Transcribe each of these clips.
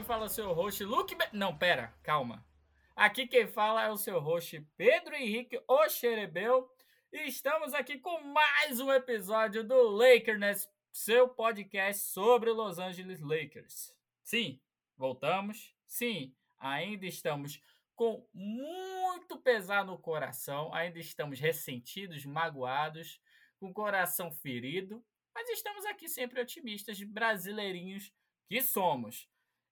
quem fala é o seu host, Luke. Be... Não, pera, calma. Aqui quem fala é o seu host, Pedro Henrique Oxerebel. E estamos aqui com mais um episódio do Lakers, seu podcast sobre Los Angeles Lakers. Sim, voltamos. Sim, ainda estamos com muito pesar no coração, ainda estamos ressentidos, magoados, com o coração ferido, mas estamos aqui sempre otimistas, brasileirinhos que somos.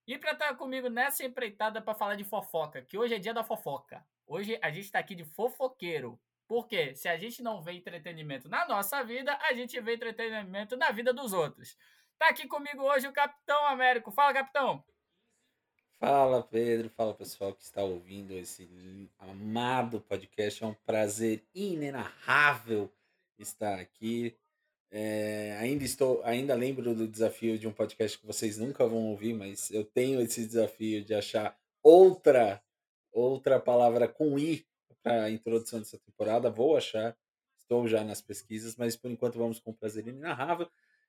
E para estar comigo nessa empreitada para falar de fofoca, que hoje é dia da fofoca. Hoje a gente está aqui de fofoqueiro. Porque se a gente não vê entretenimento na nossa vida, a gente vê entretenimento na vida dos outros. Tá aqui comigo hoje o Capitão Américo. Fala, Capitão! Fala, Pedro. Fala, pessoal que está ouvindo esse amado podcast. É um prazer inenarrável estar aqui. É, ainda estou, ainda lembro do desafio de um podcast que vocês nunca vão ouvir, mas eu tenho esse desafio de achar outra outra palavra com i para a introdução dessa temporada. Vou achar, estou já nas pesquisas, mas por enquanto vamos com prazer inenarrável.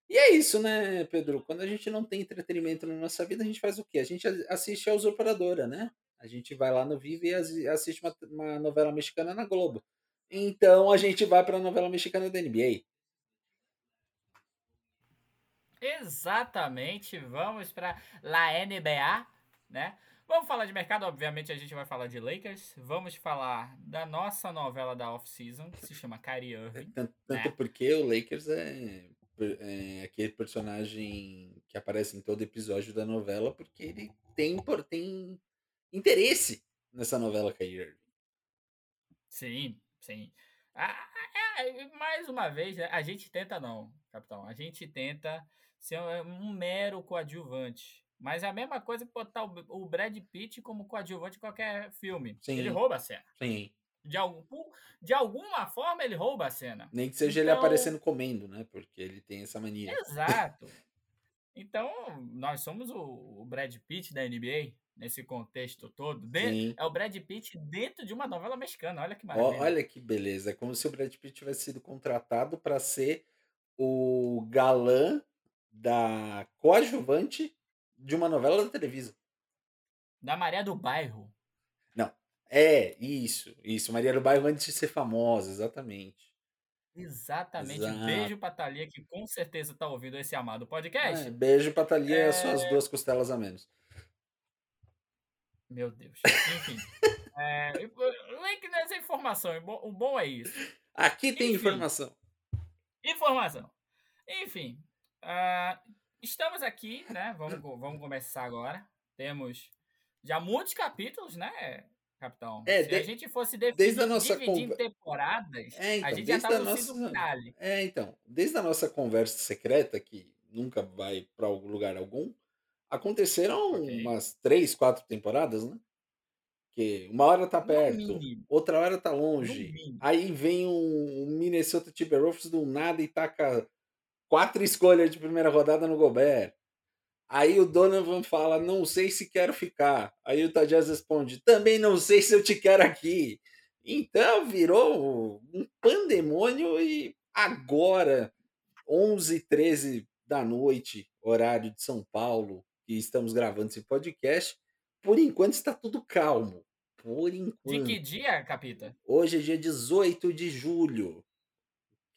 E é isso, né, Pedro? Quando a gente não tem entretenimento na nossa vida, a gente faz o quê? A gente assiste a Usurpadora, né? A gente vai lá no Vivo e assiste uma, uma novela mexicana na Globo. Então a gente vai para a novela mexicana da NBA. Exatamente, vamos para La NBA, né? Vamos falar de mercado, obviamente a gente vai falar de Lakers. Vamos falar da nossa novela da off-season, que se chama Kyrie Irving. Tanto, tanto né? porque o Lakers é, é, aquele personagem que aparece em todo episódio da novela, porque ele tem, tem interesse nessa novela Kyrie Irving. Sim, sim. Ah, é, mais uma vez, a gente tenta não, capitão. A gente tenta ser um mero coadjuvante. Mas é a mesma coisa que botar o Brad Pitt como coadjuvante em qualquer filme. Sim. Ele rouba a cena. Sim. De, algum, de alguma forma ele rouba a cena. Nem que seja então... ele aparecendo comendo, né? Porque ele tem essa mania. Exato. Então, nós somos o, o Brad Pitt da NBA nesse contexto todo. De, é o Brad Pitt dentro de uma novela mexicana. Olha que maravilha. Olha que beleza. É como se o Brad Pitt tivesse sido contratado para ser o galã da coadjuvante de uma novela da televisão. Da Maria do Bairro. Não. É, isso, isso. Maria do Bairro antes de ser famosa, exatamente. Exatamente. Exato. Beijo pra Thalia, que com certeza tá ouvindo esse amado podcast. É, beijo pra Thalia é... e as suas duas costelas a menos. Meu Deus. Enfim. é, link nessa informação. O bom é isso. Aqui tem Enfim, informação. Informação. Enfim, Uh, estamos aqui, né? Vamos, vamos começar agora. Temos já muitos capítulos, né, capitão? É, Se de, a gente fosse definir, desde a nossa dividir temporadas, é, então, a gente já estava nossa... no finale. É, então, desde a nossa conversa secreta, que nunca vai para lugar algum, aconteceram okay. umas três, quatro temporadas, né? Que uma hora tá perto, outra hora tá longe. Aí vem um Minnesota Timberwolves do nada e taca quatro escolhas de primeira rodada no Gobert. Aí o Donovan fala, não sei se quero ficar. Aí o Tadias responde, também não sei se eu te quero aqui. Então virou um pandemônio e agora, 11 13 da noite, horário de São Paulo, que estamos gravando esse podcast, por enquanto está tudo calmo. Por enquanto. De que dia, Capita? Hoje é dia 18 de julho,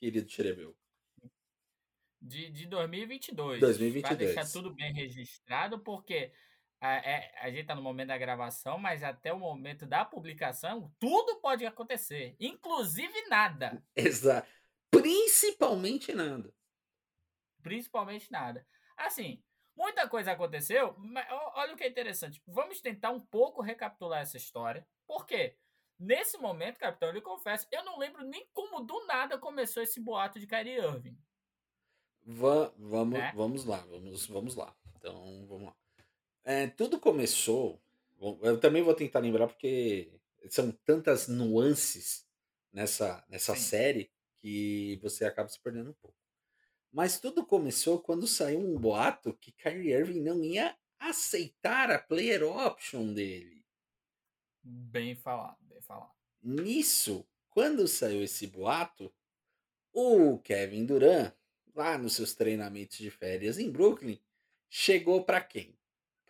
querido Xerebeu de, de 2022. 2022. Para deixar tudo bem registrado, porque a, é, a gente está no momento da gravação, mas até o momento da publicação, tudo pode acontecer, inclusive nada. Exato. Principalmente nada. Principalmente nada. Assim, muita coisa aconteceu, mas olha o que é interessante. Vamos tentar um pouco recapitular essa história. Por quê? Nesse momento, capitão, eu lhe confesso, eu não lembro nem como do nada começou esse boato de Kyrie Irving. Va vamos, né? vamos lá, vamos, vamos lá. Então, vamos lá. É, tudo começou. Eu também vou tentar lembrar porque são tantas nuances nessa, nessa série que você acaba se perdendo um pouco. Mas tudo começou quando saiu um boato que Kyrie Irving não ia aceitar a player option dele. Bem falado, bem falado. Nisso, quando saiu esse boato, o Kevin Durant lá nos seus treinamentos de férias em Brooklyn, chegou para quem?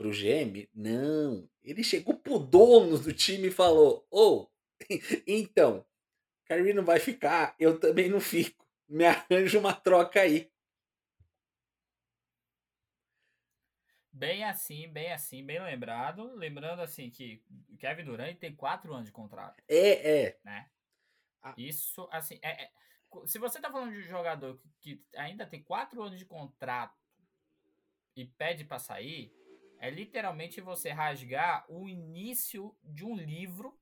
pro GM? Não. Ele chegou pro dono do time e falou: Ô, oh, então, Kyrie não vai ficar, eu também não fico. Me arranja uma troca aí. Bem assim, bem assim, bem lembrado. Lembrando assim que Kevin Durant tem quatro anos de contrato. É, é. Né? Ah. Isso, assim, é, é, se você tá falando de um jogador que ainda tem quatro anos de contrato e pede para sair, é literalmente você rasgar o início de um livro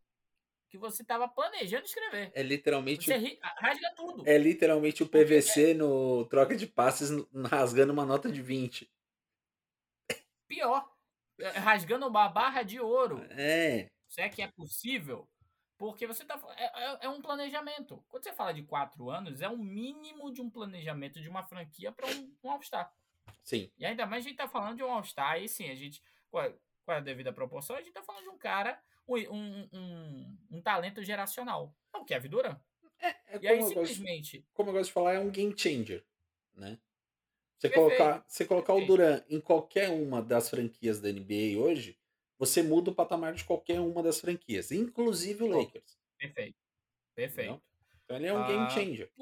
que você estava planejando escrever. É literalmente. Você ri, rasga tudo. É literalmente o PVC é... no troca de passes rasgando uma nota de 20. Pior. É, rasgando uma barra de ouro. É. Se é que é possível. Porque você tá. É, é, é, um planejamento. Quando você fala de quatro anos, é o mínimo de um planejamento de uma franquia para um, um All-Star. Sim. E ainda mais a gente tá falando de um All-Star, e sim, a gente. Qual é, qual é a devida proporção? A gente tá falando de um cara, um, um, um talento geracional. É o Kevin Durant. É, é e aí, simplesmente. Gosto, como eu gosto de falar, é um game changer, né? Você colocar, você colocar o Duran em qualquer uma das franquias da NBA hoje, você muda o patamar de qualquer uma das franquias, inclusive o Lakers. Perfeito. Perfeito. Entendeu? Então ele é um game ah, changer.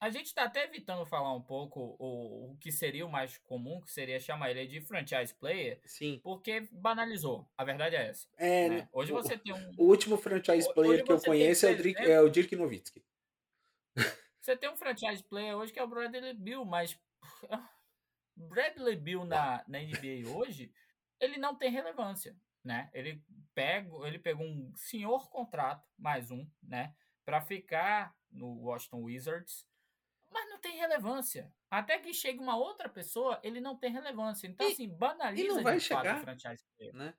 A gente está até evitando falar um pouco o, o que seria o mais comum, que seria chamar ele de franchise player. Sim. Porque banalizou. A verdade é essa. É, né? Hoje você tem um. O último franchise player que eu conheço é o, Dirk, é o Dirk Nowitzki. Você tem um franchise player hoje que é o Bradley Bill, mas. Bradley Bill na, na NBA hoje ele não tem relevância, né? Ele pega, ele pegou um senhor contrato, mais um, né, para ficar no Washington Wizards, mas não tem relevância. Até que chegue uma outra pessoa, ele não tem relevância. Então, e, assim, banaliza e não vai chegar, franchise player. né?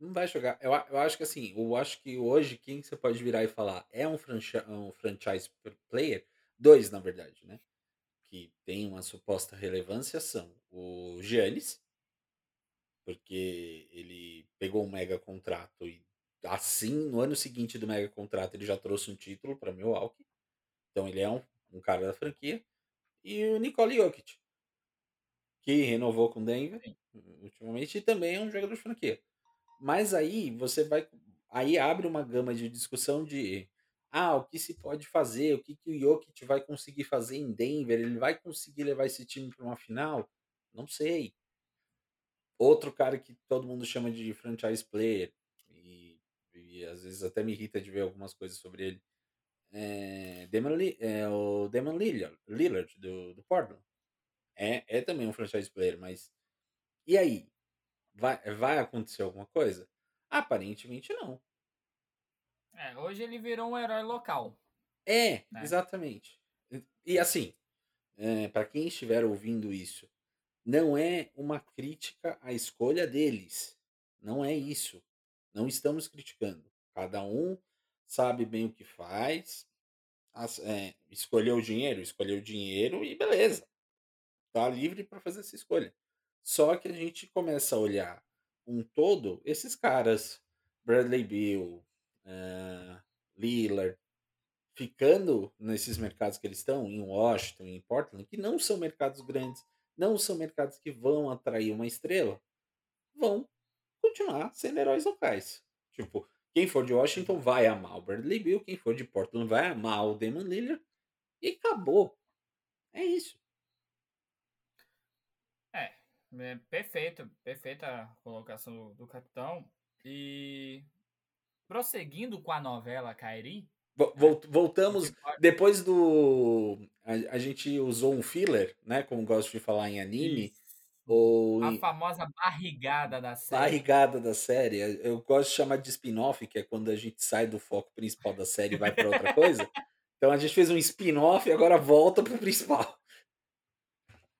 Não vai jogar. Eu, eu acho que assim, eu acho que hoje quem você pode virar e falar é um, franchi um franchise player, dois na verdade, né? Que tem uma suposta relevância são o Giannis, porque ele pegou um mega contrato e assim, no ano seguinte do mega contrato, ele já trouxe um título para Milwaukee. Então ele é um, um cara da franquia. E o Nicole Jokic, que renovou com Denver ultimamente e também é um jogador de franquia. Mas aí você vai aí abre uma gama de discussão de ah, o que se pode fazer, o que, que o Jokic vai conseguir fazer em Denver, ele vai conseguir levar esse time para uma final? Não sei. Outro cara que todo mundo chama de franchise player, e, e às vezes até me irrita de ver algumas coisas sobre ele, é, Demon é o Demon Lillard, Lillard do, do Portland. É, é também um franchise player, mas e aí? Vai, vai acontecer alguma coisa? Aparentemente não. É, hoje ele virou um herói local. É, né? exatamente. E, e assim, é, para quem estiver ouvindo isso não é uma crítica à escolha deles. Não é isso. Não estamos criticando. Cada um sabe bem o que faz. As, é, escolheu o dinheiro, escolheu o dinheiro e beleza. Tá livre para fazer essa escolha. Só que a gente começa a olhar um todo, esses caras, Bradley Bill, uh, Lillard, ficando nesses mercados que eles estão, em Washington, em Portland, que não são mercados grandes, não são mercados que vão atrair uma estrela, vão continuar sendo heróis locais. Tipo, quem for de Washington vai amar o Bradley Bill, quem for de Portland vai amar o Damon Lillard e acabou. É isso. É, é perfeito, perfeita a colocação do, do capitão. E prosseguindo com a novela Kairi, Voltamos depois do a, a, gente usou um filler, né? Como gosto de falar em anime. Ou a famosa barrigada da série. Barrigada da série. Eu gosto de chamar de spin-off, que é quando a gente sai do foco principal da série e vai para outra coisa. Então a gente fez um spin-off e agora volta pro principal.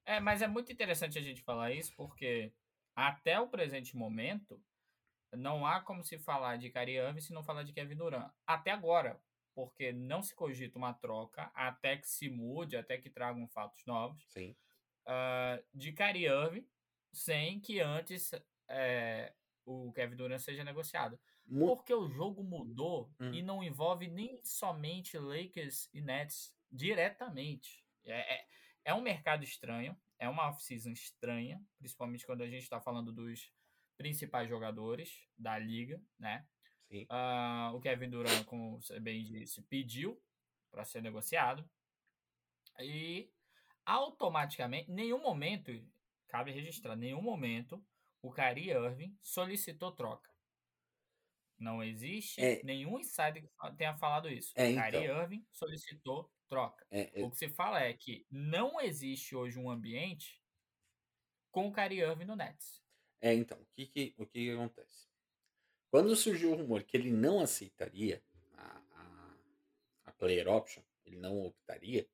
É, mas é muito interessante a gente falar isso, porque até o presente momento não há como se falar de Kyrie Irving se não falar de Kevin Durant. Até agora, porque não se cogita uma troca até que se mude, até que tragam fatos novos. Sim. Uh, de Kyrie Irving, sem que antes é, o Kevin Durant seja negociado. Mu porque o jogo mudou hum. e não envolve nem somente Lakers e Nets diretamente. É, é, é um mercado estranho. é uma off-season estranha, principalmente quando a gente está falando dos principais jogadores da liga, né? Uh, o Kevin Durant, como você bem disse, pediu para ser negociado. E automaticamente, nenhum momento, cabe registrar, nenhum momento o Kyrie Irving solicitou troca. Não existe é, nenhum insider que tenha falado isso. É, então, Kyrie Irving solicitou troca. É, o que se fala é que não existe hoje um ambiente com o Kyrie Irving no Nets. É, então, o que, que, o que, que acontece? Quando surgiu o rumor que ele não aceitaria a, a, a player option, ele não optaria,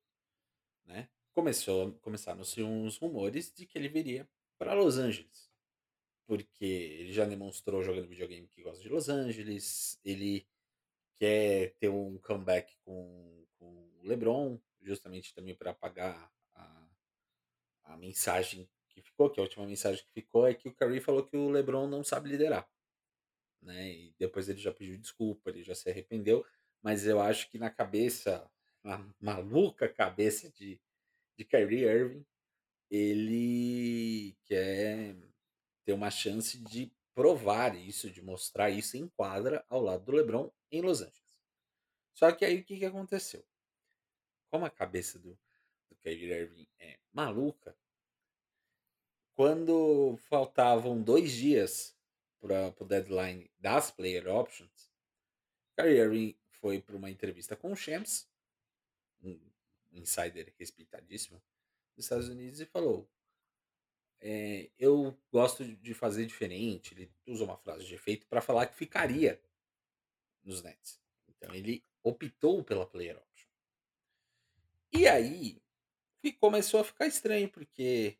né? Começou, começaram-se uns rumores de que ele viria para Los Angeles porque ele já demonstrou jogando videogame que gosta de Los Angeles, ele quer ter um comeback com, com o LeBron, justamente também para apagar a, a mensagem que ficou, que a última mensagem que ficou é que o Curry falou que o LeBron não sabe liderar. Né? E depois ele já pediu desculpa, ele já se arrependeu, mas eu acho que na cabeça, na maluca cabeça de, de Kyrie Irving, ele quer ter uma chance de provar isso, de mostrar isso em quadra ao lado do LeBron em Los Angeles. Só que aí o que, que aconteceu? Como a cabeça do, do Kyrie Irving é maluca, quando faltavam dois dias para o deadline das player options, Kyrie Irving foi para uma entrevista com o Shams, um insider respeitadíssimo dos Estados Unidos, e falou: é, eu gosto de fazer diferente. Ele usa uma frase de efeito para falar que ficaria nos Nets. Então ele optou pela player option. E aí começou a ficar estranho, porque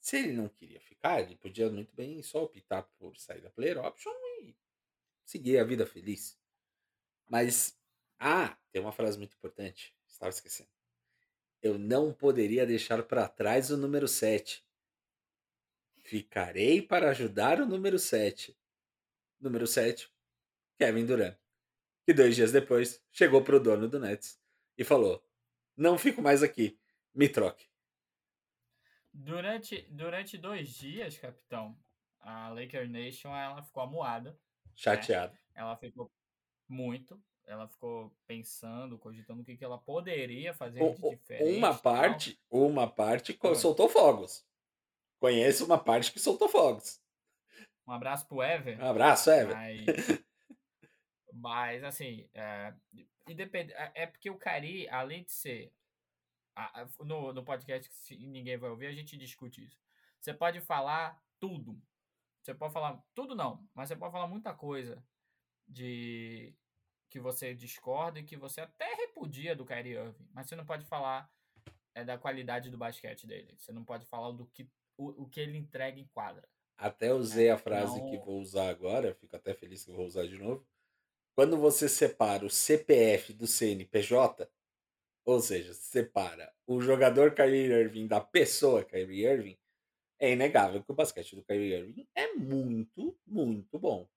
se ele não queria ficar, ele podia muito bem só optar por sair da player option e seguir a vida feliz. Mas, ah, tem uma frase muito importante, estava esquecendo. Eu não poderia deixar para trás o número 7. Ficarei para ajudar o número 7. Número 7, Kevin Durant. Que dois dias depois chegou para o dono do Nets e falou: Não fico mais aqui, me troque. Durante, durante dois dias, capitão, a Laker Nation ela ficou amuada. Né? Chateada. Né? Ela ficou muito. Ela ficou pensando, cogitando o que, que ela poderia fazer de diferente. Uma parte, uma parte soltou fogos. Conheço uma parte que soltou fogos. Um abraço pro Ever. Um abraço, Ever. Mas, mas assim, é, independ... É, é porque o Cari, além de ser. No, no podcast que ninguém vai ouvir, a gente discute isso. Você pode falar tudo. Você pode falar. Tudo não, mas você pode falar muita coisa de que você discorda e que você até repudia do Kyrie Irving, mas você não pode falar é, da qualidade do basquete dele. Você não pode falar do que o, o que ele entrega em quadra. Até usei a frase então... que vou usar agora, fico até feliz que vou usar de novo. Quando você separa o CPF do CNPJ, ou seja, separa o jogador Kyrie Irving da pessoa Kyrie Irving, é inegável que o basquete do Kyrie Irving é muito, muito bom.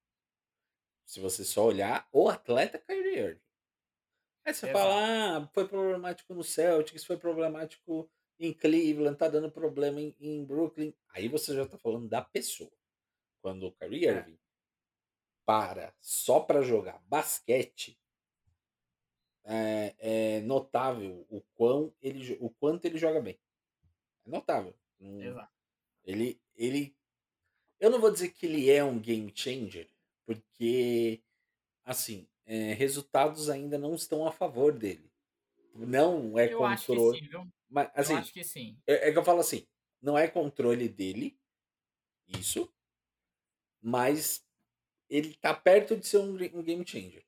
Se você só olhar o atleta Kyrie Irving. Aí você Exato. fala, ah, foi problemático no Celtics, foi problemático em Cleveland, tá dando problema em, em Brooklyn. Aí você já tá falando da pessoa. Quando o Kyrie é. Irving para só para jogar basquete, é, é, notável o, quão ele, o quanto ele joga bem. É notável. Exato. Ele, ele. Eu não vou dizer que ele é um game changer, porque assim, é, resultados ainda não estão a favor dele. Não é eu controle. Acho que sim? Mas, assim, eu acho que sim. É, é, que eu falo assim, não é controle dele, isso, mas ele tá perto de ser um, um, game changer.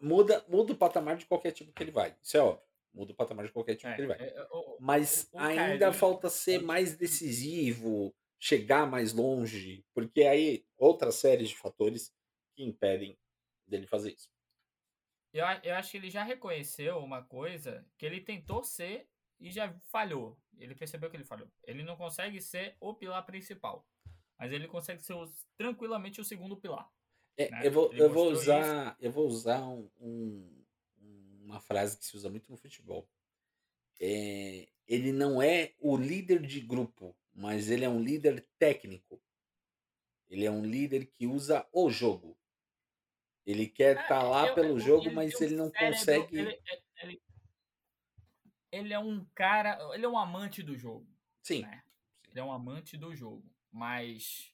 Muda, muda o patamar de qualquer tipo que ele vai, isso é óbvio. Muda o patamar de qualquer tipo é, que ele vai. É, o, mas o, o ainda falta ser mais decisivo, chegar mais longe, porque aí outras séries de fatores que impedem dele fazer isso. Eu, eu acho que ele já reconheceu uma coisa que ele tentou ser e já falhou. Ele percebeu que ele falhou. Ele não consegue ser o pilar principal, mas ele consegue ser tranquilamente o segundo pilar. É, né? eu, vou, eu, vou usar, isso. eu vou usar um, um, uma frase que se usa muito no futebol. É, ele não é o líder de grupo, mas ele é um líder técnico. Ele é um líder que usa o jogo. Ele quer estar tá lá eu, pelo eu, jogo, ele mas ele não cérebro, consegue. Ele, ele- ele é um cara. Ele é um amante do jogo. Sim. né? Ele é um amante do jogo. Mas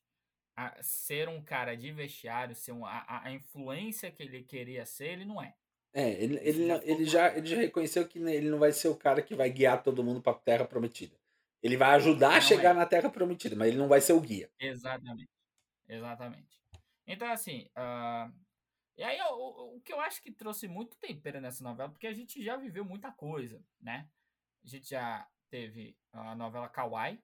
a- ser um cara de vestiário, ser um, a, a- a influência que ele queria ser, ele não é. É, ele, ele, não- ele, já, ele já reconheceu que ele não vai ser o cara que vai guiar todo mundo para a Terra Prometida. Ele vai ajudar a Não chegar é. na Terra Prometida, mas ele não vai ser o guia. Exatamente. Exatamente. Então, assim. ah, e aí, o, o- o que eu acho que trouxe muito tempero nessa novela, porque a gente já viveu muita coisa, né? A gente já teve a novela Kawaii.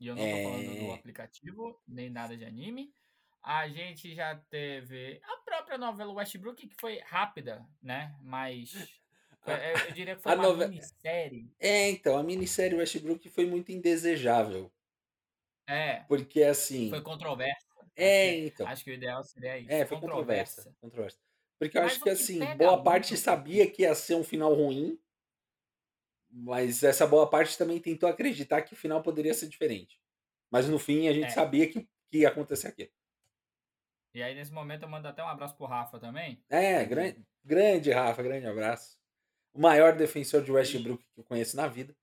E eu não tô falando do É. aplicativo, nem nada de anime. A gente já teve a própria novela Westbrook, que foi rápida, né? Mas. foi- eu, diria que foi A uma nove- minissérie. É, então, a minissérie Westbrook foi muito indesejável. É, Porque, assim. foi controversa. Acho É, que, então. acho que o ideal seria isso. É, foi controversa. controversa. Porque eu Mas acho que, assim, boa muito parte é sabia que ia ser um final ruim, mas essa boa parte também tentou acreditar que o final poderia ser diferente. Mas no fim a gente É. sabia que, que ia acontecer aquilo. E aí, nesse momento, eu mando até um abraço pro Rafa também. É, grande, grande Rafa, grande abraço. O maior defensor de Westbrook que eu conheço na vida.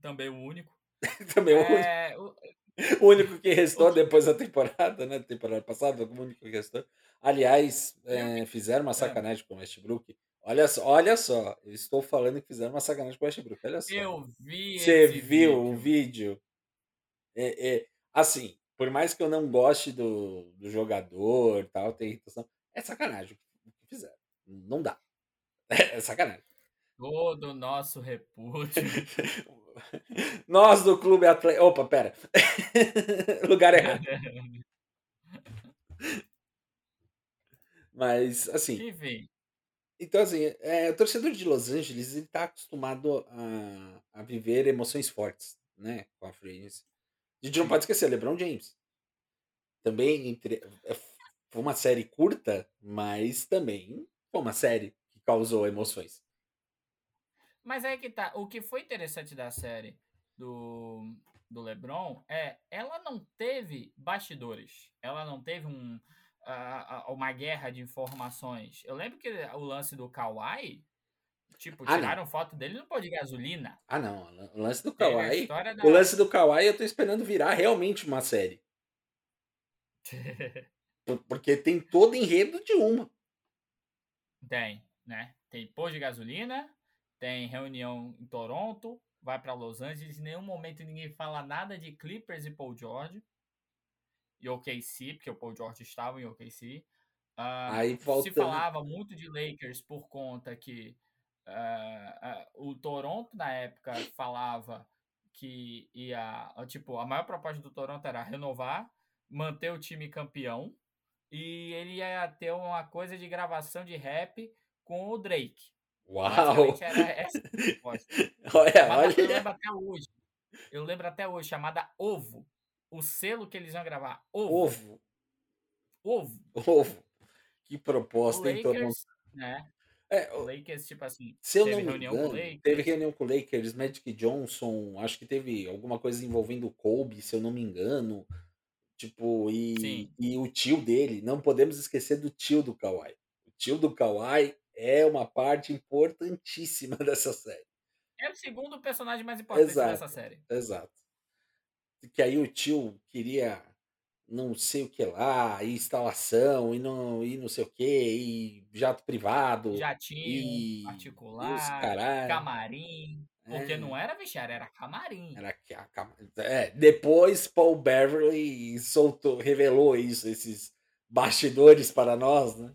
Também o único. Também o único- É, o- único que restou depois da temporada, né? Temporada passada, o único que restou. Aliás, o é, fizeram uma é. sacanagem com o Westbrook. Olha só, olha só, eu estou falando que fizeram uma sacanagem com o Westbrook. Olha só. eu vi Você viu o vídeo. vídeo? É, é, assim, por mais que eu não goste do, do jogador tal, tem irritação, é sacanagem o que fizeram. Não dá. É sacanagem. Todo o nosso repúdio. Nós do Clube Atlético. Opa, pera. Lugar errado. Mas, assim, Enfim, então, assim, é, o torcedor de Los Angeles ele tá acostumado a, a viver emoções fortes, né? Com a free agency. A gente não pode esquecer, LeBron James. Também entre, é, foi uma série curta, mas também foi uma série que causou emoções. mas aí que tá. O que foi interessante da série do, do LeBron é ela não teve bastidores. Ela não teve um, ah, ah, uma guerra de informações. Eu lembro que o lance do Kawhi, tipo, Ah, não. tiraram foto dele no pó de gasolina. Ah, não. O lance do a Kawhi. da... O lance do Kawhi eu tô esperando virar realmente uma série. Por- Porque tem todo enredo de uma. Tem, né? Tem posto de gasolina, tem reunião em Toronto, vai pra Los Angeles. Em nenhum momento ninguém fala nada de Clippers e Paul George. E OKC, porque o Paul George estava em OKC. Ah, Aí se voltando. falava muito de Lakers por conta que ah, ah, o Toronto na época falava que ia, tipo, a maior proposta do Toronto era renovar, manter o time campeão e ele ia ter uma coisa de gravação de rap com o Drake. Uau! Era essa a proposta. Olha, eu olha. lembro até hoje. Eu lembro até hoje, chamada Ovo. O selo que eles iam gravar. Ovo. Ovo. Ovo. Ovo. Que proposta, hein, Toronto? Lakers, né? É, O Lakers, tipo assim, se eu teve não me reunião com o engano, Lakers. teve reunião com o Lakers, Magic Johnson, acho que teve alguma coisa envolvendo o Kobe, se eu não me engano. Tipo, e, Sim. e o tio dele, não podemos esquecer do tio do Kawhi. O tio do Kawhi é uma parte importantíssima dessa série. É o segundo personagem mais importante Exato. dessa série. Exato. Que aí o tio queria não sei o que lá, e instalação, e não, e não sei o que, e jato privado, Jatinho, e, e particular, caralho. camarim. Porque É. não era vestiário, era camarim. Era que a cama- é, depois Paul Beverly soltou, revelou isso, esses bastidores para nós, né?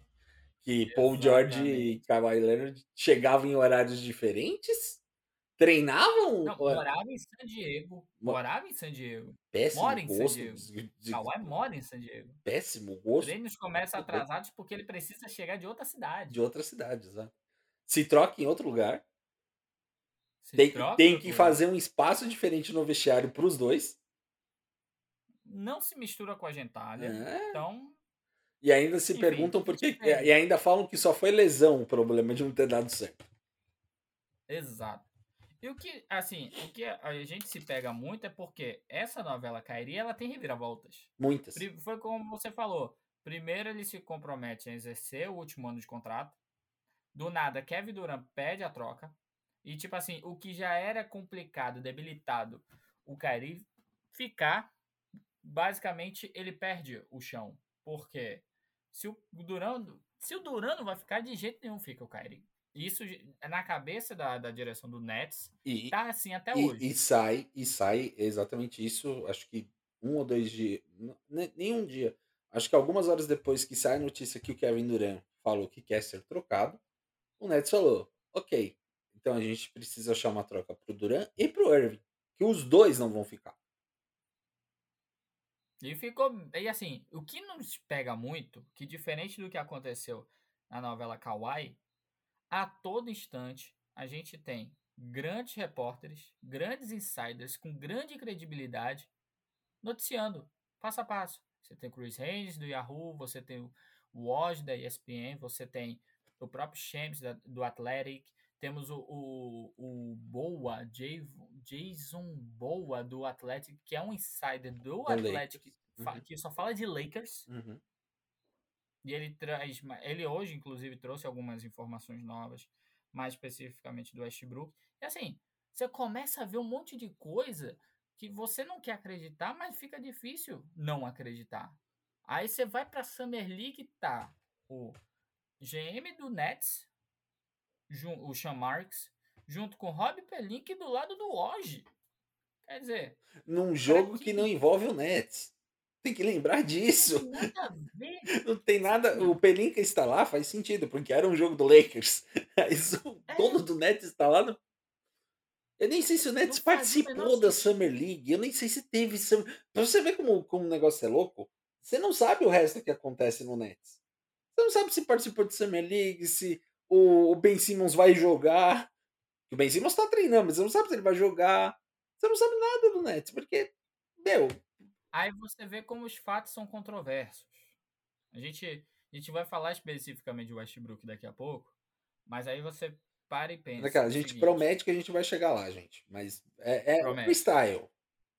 Que Paul George e Exatamente. Kawhi Leonard chegavam em horários diferentes, treinavam. Não, Ué, morava em San Diego. Mo- Morava em San Diego. péssimo mora em San gosto, Diego. de- de- Kawhi mora em San Diego. péssimo gosto Treinos começam atrasados porque ele precisa chegar de outra cidade. de outras cidades, né? Se troca em outro lugar, Se tem, troca tem em que lugar. fazer um espaço diferente no vestiário para os dois, Não se mistura com a gentalha. É. Então, e ainda se Enfim, perguntam por que, é. e ainda falam que só foi lesão o problema de não ter dado certo. exato. E o que, assim, o que a gente se pega muito é porque essa novela Kairi, ela tem reviravoltas. Muitas. Foi como você falou. Primeiro ele se compromete a exercer o último ano de contrato. Do nada, Kevin Durant pede a troca. E, tipo assim, o que já era complicado, debilitado, o Kairi ficar, basicamente, ele perde o chão. Porque se o Durant, se o Durant não vai ficar, de jeito nenhum fica o Kairi. Isso na cabeça da, da direção do Nets e, tá assim até e, hoje. E sai, e sai exatamente isso, acho que um ou dois dias, nem um dia. Acho que algumas horas depois que sai a notícia que o Kevin Durant falou que quer ser trocado, o Nets falou: ok, então a gente precisa achar uma troca pro Durant e pro Irving, que os dois não vão ficar. E ficou. E assim, o que nos pega muito, que diferente do que aconteceu na novela Kawaii, a todo instante a gente tem grandes repórteres, grandes insiders com grande credibilidade noticiando passo a passo. Você tem o Chris Haynes do Yahoo, você tem o Woj da ESPN, você tem o próprio Shams do Athletic, temos o, o, o Boa, Jason Boa do Athletic, que é um insider do Athletic, uhum. que só fala de Lakers. Uhum. E ele traz, ele hoje, inclusive, trouxe algumas informações novas, mais especificamente do Westbrook. E assim, você começa a ver um monte de coisa que você não quer acreditar, mas fica difícil não acreditar. Aí você vai para Summer League, tá o GM do Nets, o Sean Marks, junto com Rob Pelink do lado do Oji. Quer dizer, num jogo que... que não envolve o Nets. Tem que lembrar disso. Não tem nada. O Pelinka está lá, faz sentido, porque era um jogo do Lakers. Mas o é. dono do Nets está lá. No... Eu nem sei se o Nets participou da Summer League. Eu nem sei se teve Summer. Pra você ver como, como o negócio é louco, você não sabe o resto que acontece no Nets. Você não sabe se participou de Summer League, se o, o Ben Simmons vai jogar. O Ben Simmons está treinando, mas você não sabe se ele vai jogar. Você não sabe nada do Nets, porque, meu, Aí você vê como os fatos são controversos. A gente, a gente vai falar especificamente de Westbrook daqui a pouco, mas aí você para e pensa. Cara, a gente seguinte, promete que a gente vai chegar lá, gente. Mas é, é freestyle.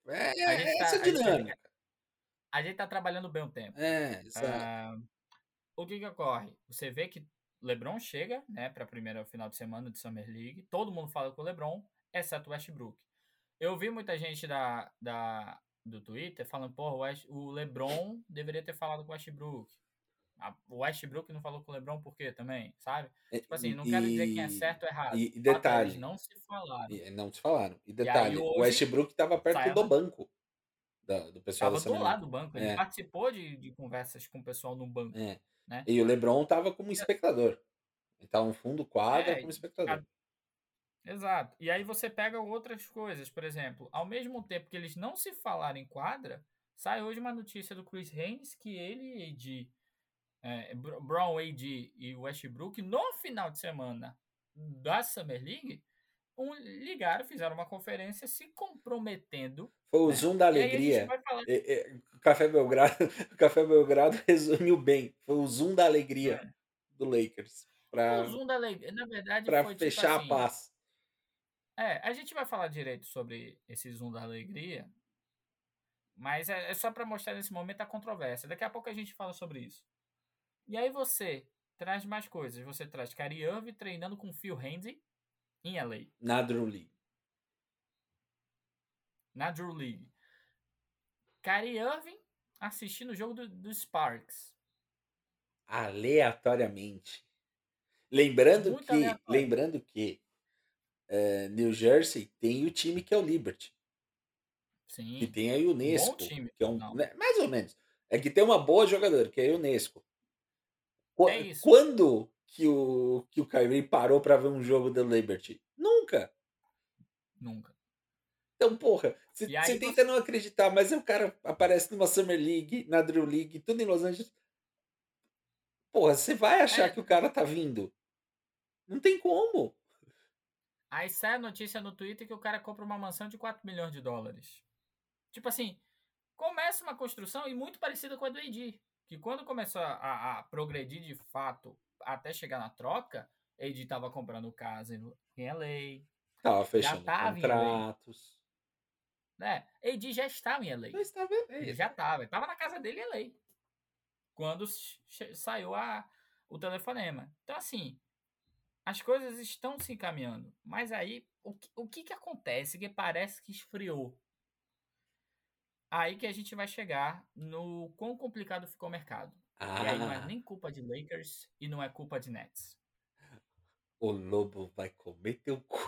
É, é tá, essa dinâmica. A gente, está trabalhando bem o tempo. É, exato. Uh, o que que ocorre? Você vê que LeBron chega, né, para a primeira final de semana de Summer League. Todo mundo fala com o LeBron, exceto o Westbrook. Eu vi muita gente da, da do Twitter falando, porra, o LeBron deveria ter falado com o Westbrook. O Westbrook não falou com o LeBron por quê também, sabe? Tipo assim, não e, quero dizer quem é certo ou errado. E, e detalhe. Eles não se falaram. E, não se falaram. E detalhe, e o Westbrook estava perto do banco. Da, do pessoal Tava do lado do banco. Ele é. participou de, de conversas com o pessoal no banco. É. Né? E o LeBron tava como espectador. Ele tava no fundo do quadro é, como espectador. Exato. E aí você pega outras coisas, por exemplo, ao mesmo tempo que eles não se falaram em quadra, sai hoje uma notícia do Chris Haynes que ele e AD, é, Brown AD e Westbrook, no final de semana da Summer League, um, ligaram, fizeram uma conferência se comprometendo. Foi o né? Zoom da alegria. Falar... É, é, o Café Belgrado, Café Belgrado resumiu bem. Foi o Zoom da alegria é. do Lakers. Pra, o Zoom da alegria, na verdade, para tipo fechar tipo assim, a paz. É, a gente vai falar direito sobre esse Zoom da alegria, mas é, é só para mostrar nesse momento a controvérsia. Daqui a pouco a gente fala sobre isso. E aí você traz mais coisas. Você traz Kyrie Irving treinando com Phil Handy em LA. Na Drew League. Na Drew League. Kyrie Irving assistindo o jogo do, do Sparks. Aleatoriamente. Lembrando Muito que, aleatório. lembrando que é, New Jersey tem o time que é o Liberty. Sim. Que tem a Unesco. Time, que é um, né, mais ou menos. É que tem uma boa jogadora, que é a Unesco. Qu é quando que o, que o Kyrie parou para ver um jogo da Liberty? Nunca. Nunca. Então, porra, você tenta você... não acreditar, mas o cara aparece numa Summer League, na Drew League, tudo em Los Angeles. Porra, você vai achar é. que o cara tá vindo. Não tem como. Aí sai a notícia no Twitter que o cara compra uma mansão de 4 milhões de dólares. Tipo assim, começa uma construção e muito parecida com a do AD. Que quando começou a, a progredir de fato até chegar na troca, AD estava comprando casa em LA, Tava fechando já contratos. Né? AD já estava em LA. Já estava em LA. Ele já estava. Ele estava na casa dele em LA. Quando saiu a, o telefonema. Então, assim, as coisas estão se encaminhando. Mas aí, o que, o que, que acontece que parece que esfriou? Aí que a gente vai chegar no quão complicado ficou o mercado. Ah. E aí não é ah. nem culpa de Lakers e não é culpa de Nets. O lobo vai comer teu cu.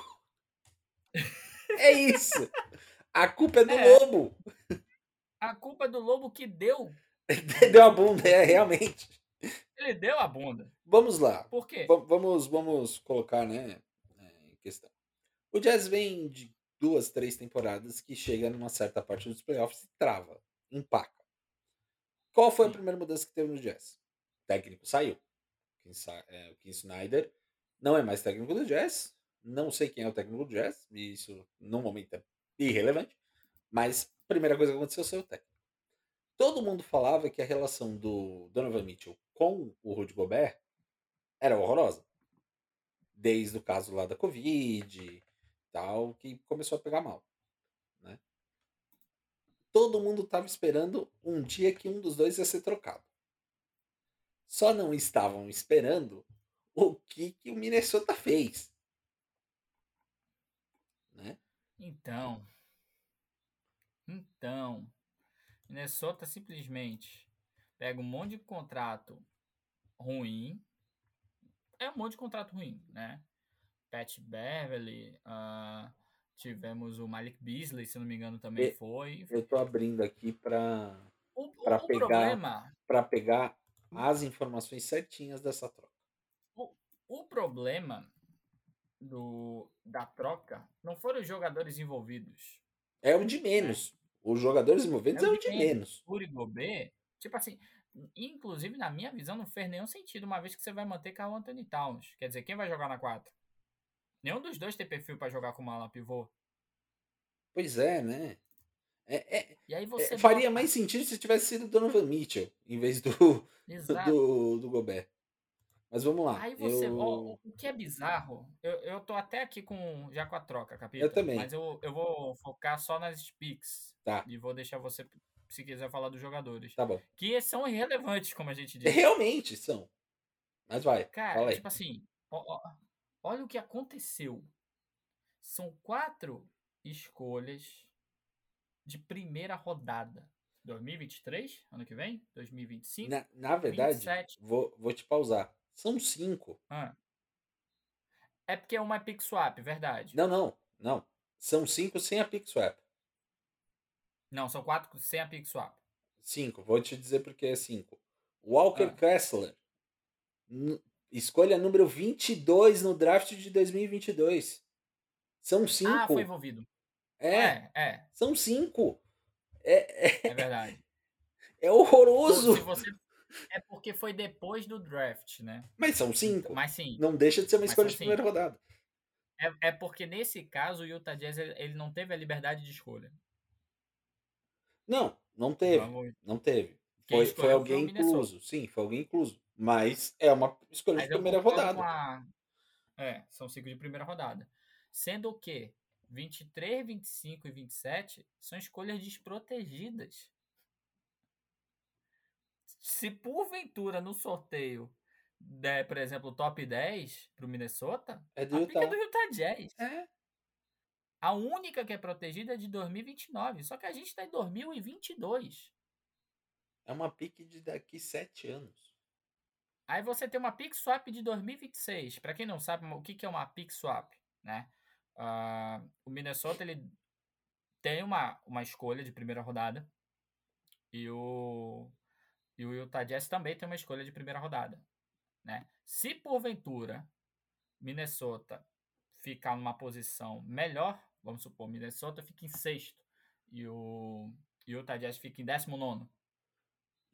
é isso. A culpa é do é. lobo. A culpa é do lobo que deu. deu a bunda, é, realmente. Ele deu a bunda. Vamos lá. Por quê? V vamos, vamos colocar, né, é, em questão. O Jazz vem de duas, três temporadas que chega numa certa parte dos playoffs e trava, empaca. Qual foi a primeira mudança que teve no Jazz? O técnico saiu. O Kim Snyder não é mais técnico do Jazz. Não sei quem é o técnico do Jazz. E isso, no momento, é irrelevante. Mas a primeira coisa que aconteceu foi o técnico. Todo mundo falava que a relação do Donovan Mitchell com o Rudy Gobert era horrorosa. Desde o caso lá da Covid tal, que começou a pegar mal. Né? Todo mundo estava esperando um dia que um dos dois ia ser trocado. Só não estavam esperando o que, que o Minnesota fez. Né? Então. Então. Minnesota simplesmente pega um monte de contrato ruim. É um monte de contrato ruim, né? Pat Beverly, uh, tivemos o Malik Beasley, se não me engano, também foi. Eu tô abrindo aqui para para pegar problema, para pegar as informações certinhas dessa troca. O, o problema do da troca não foram os jogadores envolvidos. É o de menos. É. Os jogadores envolvidos é, é o de, menos. Uri Gobert, tipo assim, inclusive na minha visão não fez nenhum sentido uma vez que você vai manter Carl Anthony Towns. Quer dizer, quem vai jogar na 4? Nenhum dos dois tem perfil para jogar com ala pivô. Pois é, né? É, é, é, faria mais sentido se tivesse sido Donovan Mitchell em vez do, do, do, Gobert. Mas vamos lá. Aí você. Eu... Ó, o que é bizarro, eu, eu tô até aqui com já com a troca, capítulo. Eu também. Mas eu, eu vou focar só nas picks. Tá. E vou deixar você, se quiser, falar dos jogadores. Tá bom. Que são irrelevantes, como a gente disse. Realmente são. Mas vai. Cara, tipo assim. Ó, ó, olha o que aconteceu. São quatro escolhas de primeira rodada. 2023, ano que vem? 2025? Na, na verdade, vou, vou te pausar. São cinco. Ah. É porque é uma pick swap, verdade. Não, não, não. São cinco sem a pick swap. Não, são quatro sem a pick swap. Cinco, vou te dizer porque é cinco. Walker ah. Kessler. Escolha número 22 no draft de 2022. São cinco. Ah, foi envolvido. É, é. é. São cinco. É, é, é verdade. É horroroso. Se você... É porque foi depois do draft, né? Mas são cinco. Mas sim. Não deixa de ser uma escolha de primeira rodada. É, é porque nesse caso o Utah Jazz ele não teve a liberdade de escolha. Não, não teve. Vamos... Não teve. foi, foi alguém incluso. Sim, foi alguém incluso. Mas é uma escolha Mas de primeira rodada. A... É, são cinco de primeira rodada. Sendo que 23, 25 e 27 são escolhas desprotegidas. Se porventura no sorteio der, por exemplo, o top 10 pro Minnesota, é do Utah. é do Utah Jazz. É. A única que é protegida é de 2029. Só que a gente está em 2022. É uma pique de daqui sete anos. Aí você tem uma pick swap de 2026. Para quem não sabe o que, é uma pick swap, né? Uh, o Minnesota ele tem uma, uma escolha de primeira rodada e o, e o Utah Jazz também tem uma escolha de primeira rodada. Né? Se porventura Minnesota ficar numa posição melhor, vamos supor, Minnesota fica em sexto e o Utah Jazz fica em décimo nono.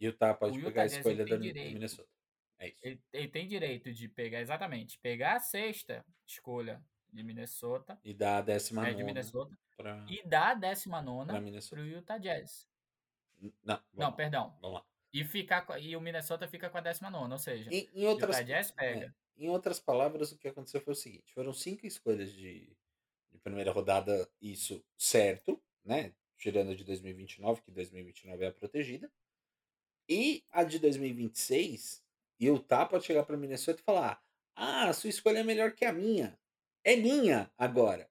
Utah pode o Utah pegar a escolha do Minnesota. É isso. Ele, ele, tem direito de pegar, exatamente, pegar a sexta escolha de Minnesota. E dar a décima é, nona. De Minnesota. Pra... E dar a décima nona para o Utah Jazz. Não, não, perdão. Vamos lá. E, ficar, e o Minnesota fica com a décima nona, ou seja, em, em outras, Utah Jazz pega. É, em outras palavras, o que aconteceu foi o seguinte: foram cinco escolhas de, de primeira rodada, isso certo, né? Tirando a de 2029, que 2029 é a protegida. E a de 2026, e o Tá pode chegar para Minnesota e falar: Ah, sua escolha é melhor que a minha. É minha agora.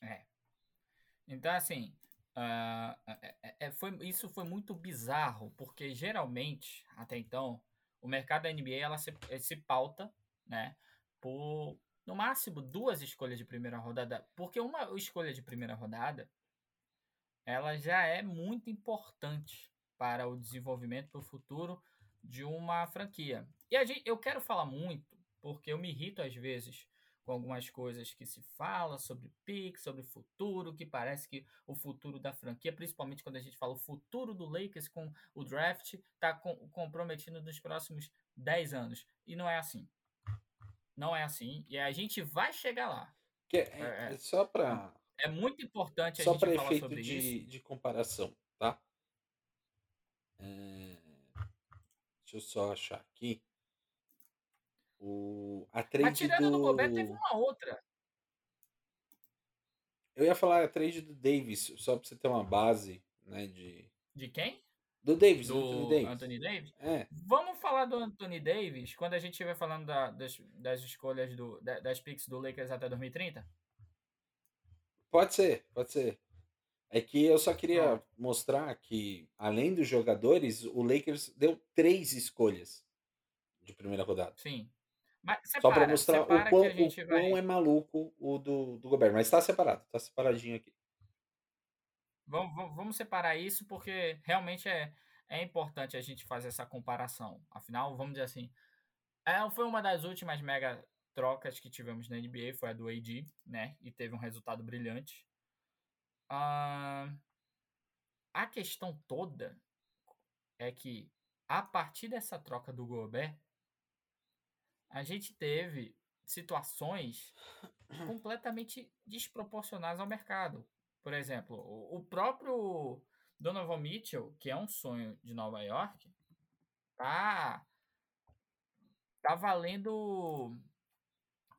É. Então, assim, uh, é, é, foi, isso foi muito bizarro, porque geralmente, até então, o mercado da NBA ela se, se pauta, né, por no máximo duas escolhas de primeira rodada, porque uma escolha de primeira rodada ela já é muito importante para o desenvolvimento para o futuro de uma franquia. E gente, eu quero falar muito, porque eu me irrito às vezes com algumas coisas que se fala sobre pick, sobre futuro, que parece que o futuro da franquia, principalmente quando a gente fala o futuro do Lakers com o draft, está com, comprometido nos próximos 10 anos. E não é assim. Não é assim. E a gente vai chegar lá. Que é, é, é só para. É muito importante a só gente falar efeito sobre de, isso. de comparação, tá? É... Deixa eu só achar aqui. O, a trade Mas tirando do... do Gobert, teve uma outra. Eu ia falar a trade do Davis, só para você ter uma base, né, de... De quem? Do Davis, do, do Anthony Davis. Anthony Davis? É. Vamos falar do Anthony Davis quando a gente estiver falando da, das, das escolhas do, das picks do Lakers até 2030? Pode ser, pode ser. É que eu só queria ah. mostrar que, além dos jogadores, o Lakers deu três escolhas de primeira rodada. Sim. Mas separa, Só para mostrar o quão, o quão vai... é maluco o do, do Gobert. Mas está separado, está separadinho aqui. Vamos, vamos separar isso porque realmente é, é importante a gente fazer essa comparação. Afinal, vamos dizer assim, é, foi uma das últimas mega trocas que tivemos na NBA, foi a do AD, né? E teve um resultado brilhante. Ah, a questão toda é que a partir dessa troca do Gobert, a gente teve situações completamente desproporcionais ao mercado. Por exemplo, o próprio Donovan Mitchell, que é um sonho de Nova York, tá tá valendo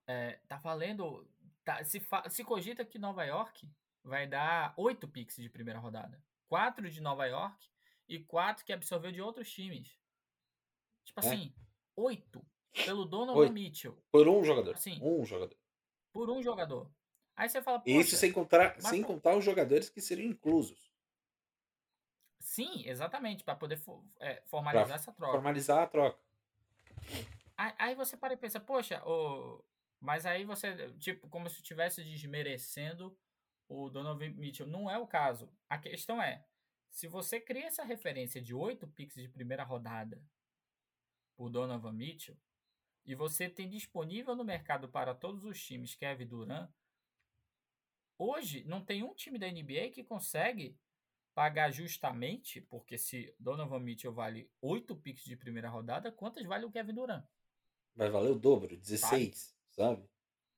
é, tá valendo tá, se, se cogita que Nova York vai dar oito picks de primeira rodada, quatro de Nova York e quatro que absorveu de outros times. Tipo é. assim, oito pelo Donovan Oi. Mitchell. Por um jogador. Assim, um jogador. Por um jogador. Aí você fala. Isso sem contar, sem contar os jogadores que seriam inclusos. Sim, exatamente, para poder é, formalizar pra essa troca. Formalizar a troca. Aí, aí você para e pensa, poxa, o... mas aí você, tipo, como se estivesse desmerecendo o Donovan Mitchell. Não é o caso. A questão é, se você cria essa referência de oito picks de primeira rodada por Donovan Mitchell, e você tem disponível no mercado para todos os times Kevin Durant, hoje não tem um time da NBA que consegue pagar justamente, porque se Donovan Mitchell vale 8 picks de primeira rodada, quantas vale o Kevin Durant? Vai valer o dobro, 16, sabe? sabe?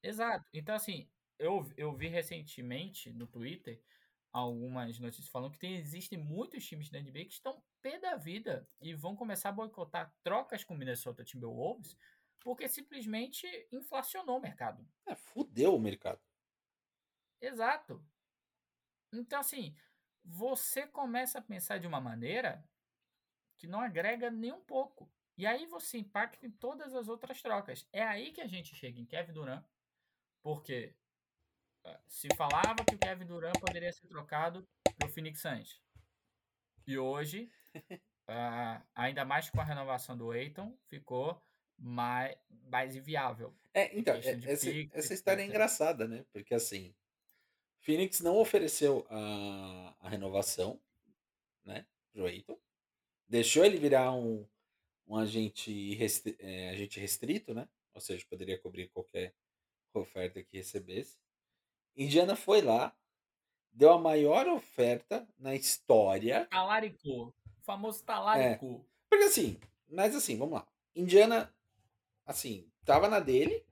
Exato. Então, assim, eu, eu vi recentemente no Twitter algumas notícias falando que tem, existem muitos times da NBA que estão pé da vida e vão começar a boicotar trocas com o Minnesota Timberwolves porque simplesmente inflacionou o mercado. É, fudeu o mercado. Exato. Então, assim, você começa a pensar de uma maneira que não agrega nem um pouco. E aí você impacta em todas as outras trocas. É aí que a gente chega em Kevin Durant, porque eh, se falava que o Kevin Durant poderia ser trocado para o Phoenix Suns. E hoje, uh, ainda mais com a renovação do Eiton, ficou mais, mais inviável. É, então, é, essa, essa história é engraçada, né? Porque assim, Phoenix não ofereceu a, a renovação, né, pro Aiton. Deixou ele virar um, um agente, restri, é, agente restrito, né? Ou seja, poderia cobrir qualquer oferta que recebesse. Indiana foi lá, deu a maior oferta na história. Talaricou. O famoso talaricou. É, porque assim, mas assim, vamos lá. Indiana assim, tava na dele,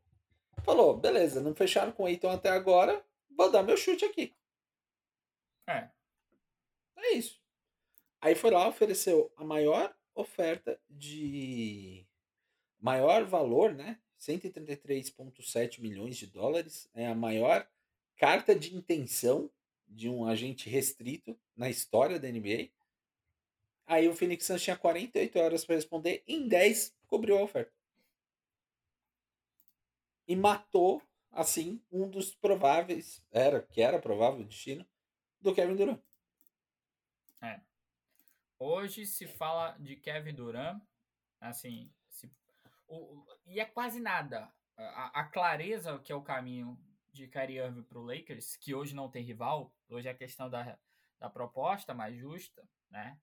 falou, beleza, não fecharam com o Eiton até agora, vou dar meu chute aqui. É. É isso. Aí foi lá, ofereceu a maior oferta de maior valor, né? 133,7 milhões de dólares. É a maior carta de intenção de um agente restrito na história da NBA. Aí o Phoenix Suns tinha 48 horas para responder, em 10 cobriu a oferta. E matou, assim, um dos prováveis, era que era provável destino do Kevin Durant. É. Hoje se fala de Kevin Durant, assim, se, o, e é quase nada. A, a, clareza que é o caminho de Kyrie Irving para o Lakers, que hoje não tem rival, hoje é a questão da, da proposta mais justa, né?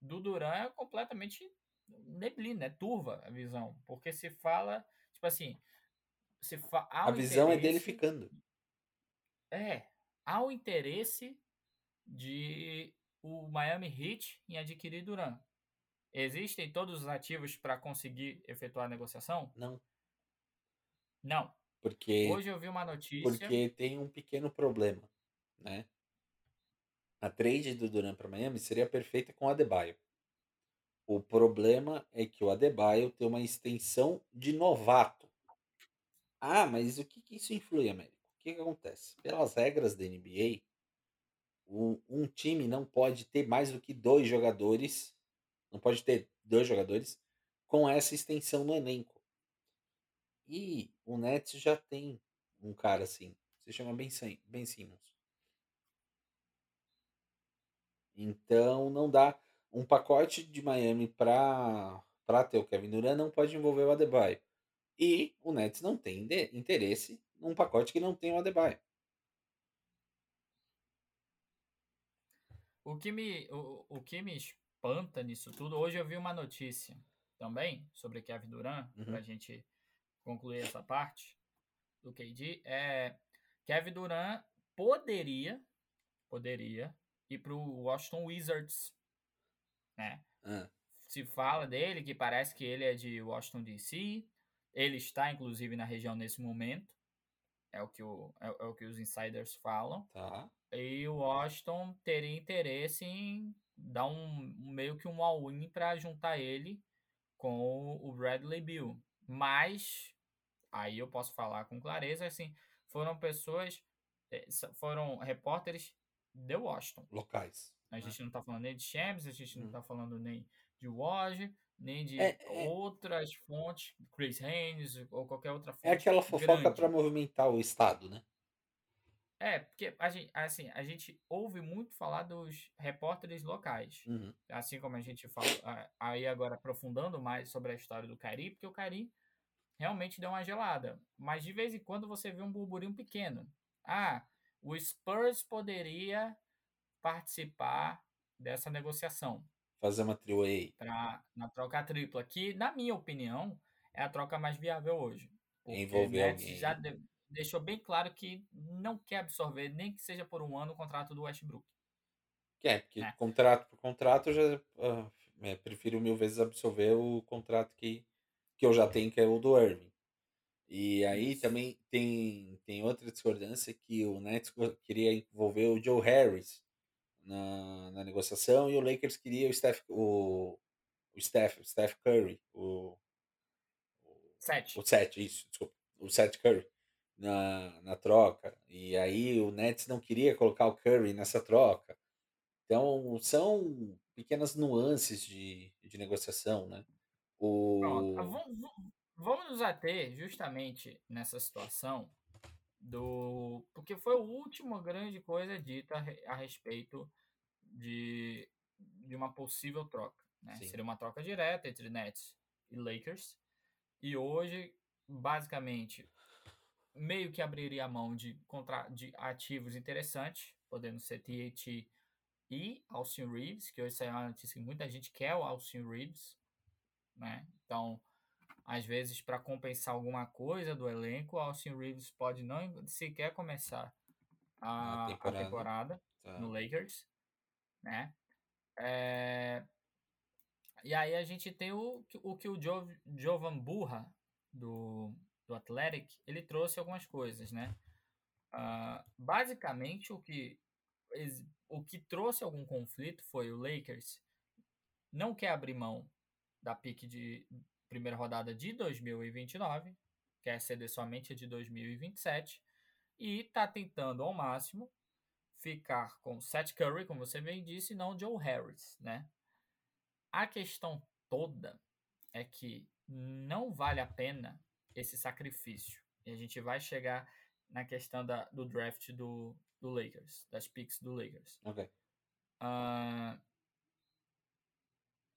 Do Durant é completamente neblina, é turva a visão, porque se fala, tipo assim, se fa a visão é dele ficando. É, há o interesse de o Miami Heat em adquirir Durant. Existem todos os ativos para conseguir efetuar a negociação? Não. Não. Porque hoje eu vi uma notícia. Porque tem um pequeno problema, né? A trade do Durant para Miami seria perfeita com o Adebayo. O problema é que o Adebayo tem uma extensão de novato. Ah, mas o que, que isso influi, Américo? O que, que acontece? Pelas regras da NBA, um, time não pode ter mais do que dois jogadores, não pode ter dois jogadores com essa extensão no elenco. E o Nets já tem um cara assim, se chama Ben, ben Simmons. Então não dá um pacote de Miami para para ter o Kevin Durant não pode envolver o Adebayo. E o Nets não tem interesse num pacote que não tem o Adebayo. O que me o, o que me espanta nisso tudo, hoje eu vi uma notícia também sobre Kevin Durant, uhum. para a gente concluir essa parte do KD, é Kevin Durant poderia poderia ir para o Washington Wizards né? Ah. Se fala dele que parece que ele é de Washington DC. Ele está, inclusive, na região nesse momento. É o que, o, é, é o que os insiders falam. Tá. E o Washington teria interesse em dar um meio que um all-in para juntar ele com o Bradley Bill. Mas aí eu posso falar com clareza, assim, foram pessoas, eh, foram repórteres de Washington. Locais. A né. gente não está falando nem de Shams, a gente não está hum. falando nem de Woj, nem de é, é, outras fontes, Chris Haynes ou qualquer outra é fonte. É aquela fofoca para movimentar o Estado, né? É, porque a gente, assim, a gente ouve muito falar dos repórteres locais. Uhum. Assim como a gente fala, aí agora aprofundando mais sobre a história do Cari, porque o Cari realmente deu uma gelada. Mas de vez em quando você vê um burburinho pequeno. Ah, o Spurs poderia participar dessa negociação. Fazer uma three Pra, na troca tripla, que, na minha opinião, é a troca mais viável hoje. Envolver alguém. já de, deixou bem claro que não quer absorver, nem que seja por um ano, o contrato do Westbrook. É, porque é. contrato por contrato, eu já uh, é, prefiro mil vezes absorver o contrato que, que eu já tenho, que é o do Irving. E aí também tem, tem outra discordância que o Nets queria envolver o Joe Harris, na, na negociação e o Lakers queria o Steph, o, o Steph, o Steph Curry, o, o Sete. O Sete, isso, desculpa. O Seth Curry na, na troca. E aí o Nets não queria colocar o Curry nessa troca. Então são pequenas nuances de, de negociação, né? O... Pronto, vamos, vamos nos ater justamente nessa situação do porque foi a última grande coisa dita a, respeito de, de uma possível troca. Né? Seria uma troca direta entre Nets e Lakers. E hoje, basicamente, meio que abriria a mão de, contra, de ativos interessantes, podendo ser THT e Austin Reeves, que hoje saiu uma notícia que muita gente quer o Austin Reeves. Né? Então, às vezes, para compensar alguma coisa do elenco, o Austin Reeves pode não sequer começar a, a temporada, a temporada tá. no Lakers né? É... E aí a gente tem o, o que o jo, Jovan Burra, do, do Athletic, ele trouxe algumas coisas, né? Uh, basicamente, o que, o que trouxe algum conflito foi o Lakers não quer abrir mão da pique de primeira rodada de 2029, quer ceder somente de 2027 e está tentando ao máximo ficar com Seth Curry, como você bem disse, e não Joe Harris, né? A questão toda é que não vale a pena esse sacrifício. E a gente vai chegar na questão da, do draft do, do Lakers, das picks do Lakers. Ok. Uh,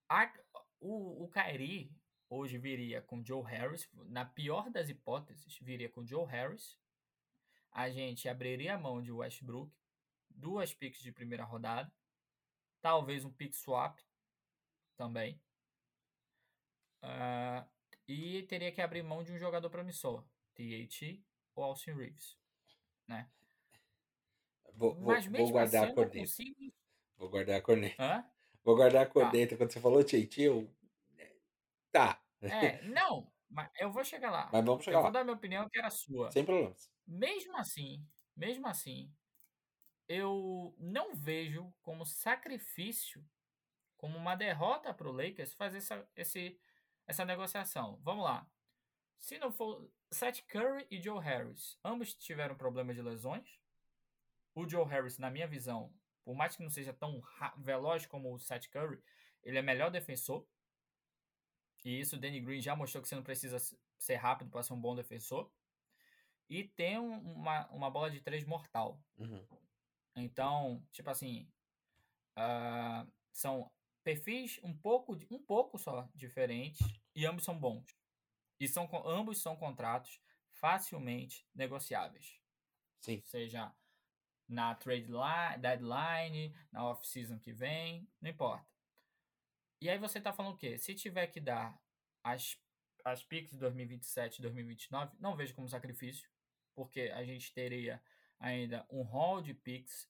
a, o, o Kyrie hoje viria com Joe Harris. Na pior das hipóteses, viria com Joe Harris. A gente abriria a mão de Westbrook. Duas picks de primeira rodada. Talvez um pick swap também. Uh, e teria que abrir mão de um jogador promissor. THT ou Austin Reeves. Né? Vou, vou, vou guardar assim, a corneta. Consigo... Vou guardar a corneta. Hã? Vou guardar a tá. corneta. Tá. Quando você falou THT, eu. É, não, mas eu vou chegar lá. Mas vamos chegar eu lá. vou dar minha opinião que era sua. Sem problemas. Mesmo assim, mesmo assim, eu não vejo como sacrifício, como uma derrota para o Lakers fazer essa, esse, essa negociação. Vamos lá. Se não for Seth Curry e Joe Harris, ambos tiveram problema de lesões. O Joe Harris, na minha visão, por mais que não seja tão veloz como o Seth Curry, ele é melhor defensor. E isso o Danny Green já mostrou que você não precisa ser rápido para ser um bom defensor. E tem uma, uma bola de três mortal. Uhum. Então, tipo assim, uh, são perfis um pouco, um pouco só diferentes e ambos são bons. E são, ambos são contratos facilmente negociáveis. Sim. Seja na trade line, deadline, na off-season que vem, não importa. E aí você tá falando o quê? Se tiver que dar as, as picks de 2027 e 2029, não vejo como sacrifício, porque a gente teria ainda um hall de picks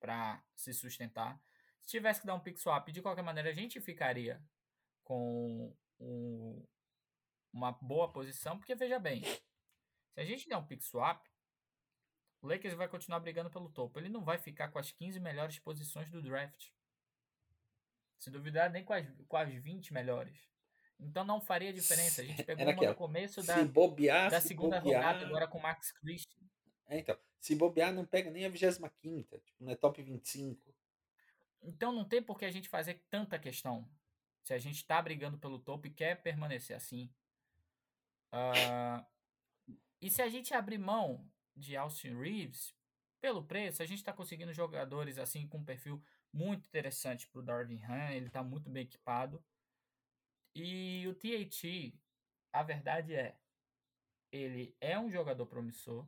para se sustentar. Se tivesse que dar um pick swap, de qualquer maneira a gente ficaria com um, uma boa posição, porque veja bem, se a gente der um pick swap, o Lakers vai continuar brigando pelo topo. Ele não vai ficar com as 15 melhores posições do draft. Se duvidar, nem com as, com as 20 melhores. Então não faria diferença. A gente pegou uma no começo da, bobear, da segunda bobear... rodada, agora com o Max Christian. É, então. Se bobear, não pega nem a 25 tipo, não é top 25. Então não tem por que a gente fazer tanta questão. Se a gente está brigando pelo topo e quer permanecer assim. Uh, e se a gente abrir mão de Austin Reeves, pelo preço, a gente está conseguindo jogadores assim com perfil muito interessante para o Darvin Ham, ele está muito bem equipado. E o THT, a verdade é, ele é um jogador promissor,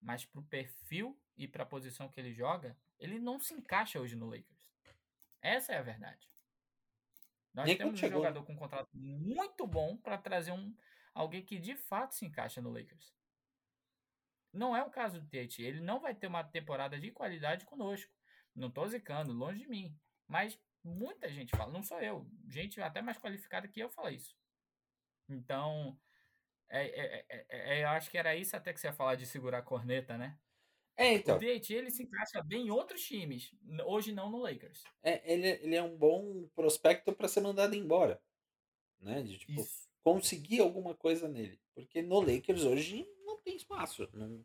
mas para o perfil e para a posição que ele joga, ele não se encaixa hoje no Lakers. Essa é a verdade. Nós temos um jogador com um contrato muito bom para trazer um alguém que de fato se encaixa no Lakers. Não é o caso do THT. Ele não vai ter uma temporada de qualidade conosco. Não tô zicando, longe de mim. Mas muita gente fala, não sou eu. Gente até mais qualificada que eu fala isso. Então, é, é, é, é, eu acho que era isso até que você ia falar de segurar a corneta, né? É, então. O DT, ele se encaixa bem em outros times. Hoje não no Lakers. É, ele, ele é um bom prospecto para ser mandado embora. Né? De, tipo, isso. conseguir alguma coisa nele. Porque no Lakers hoje não tem espaço. Não,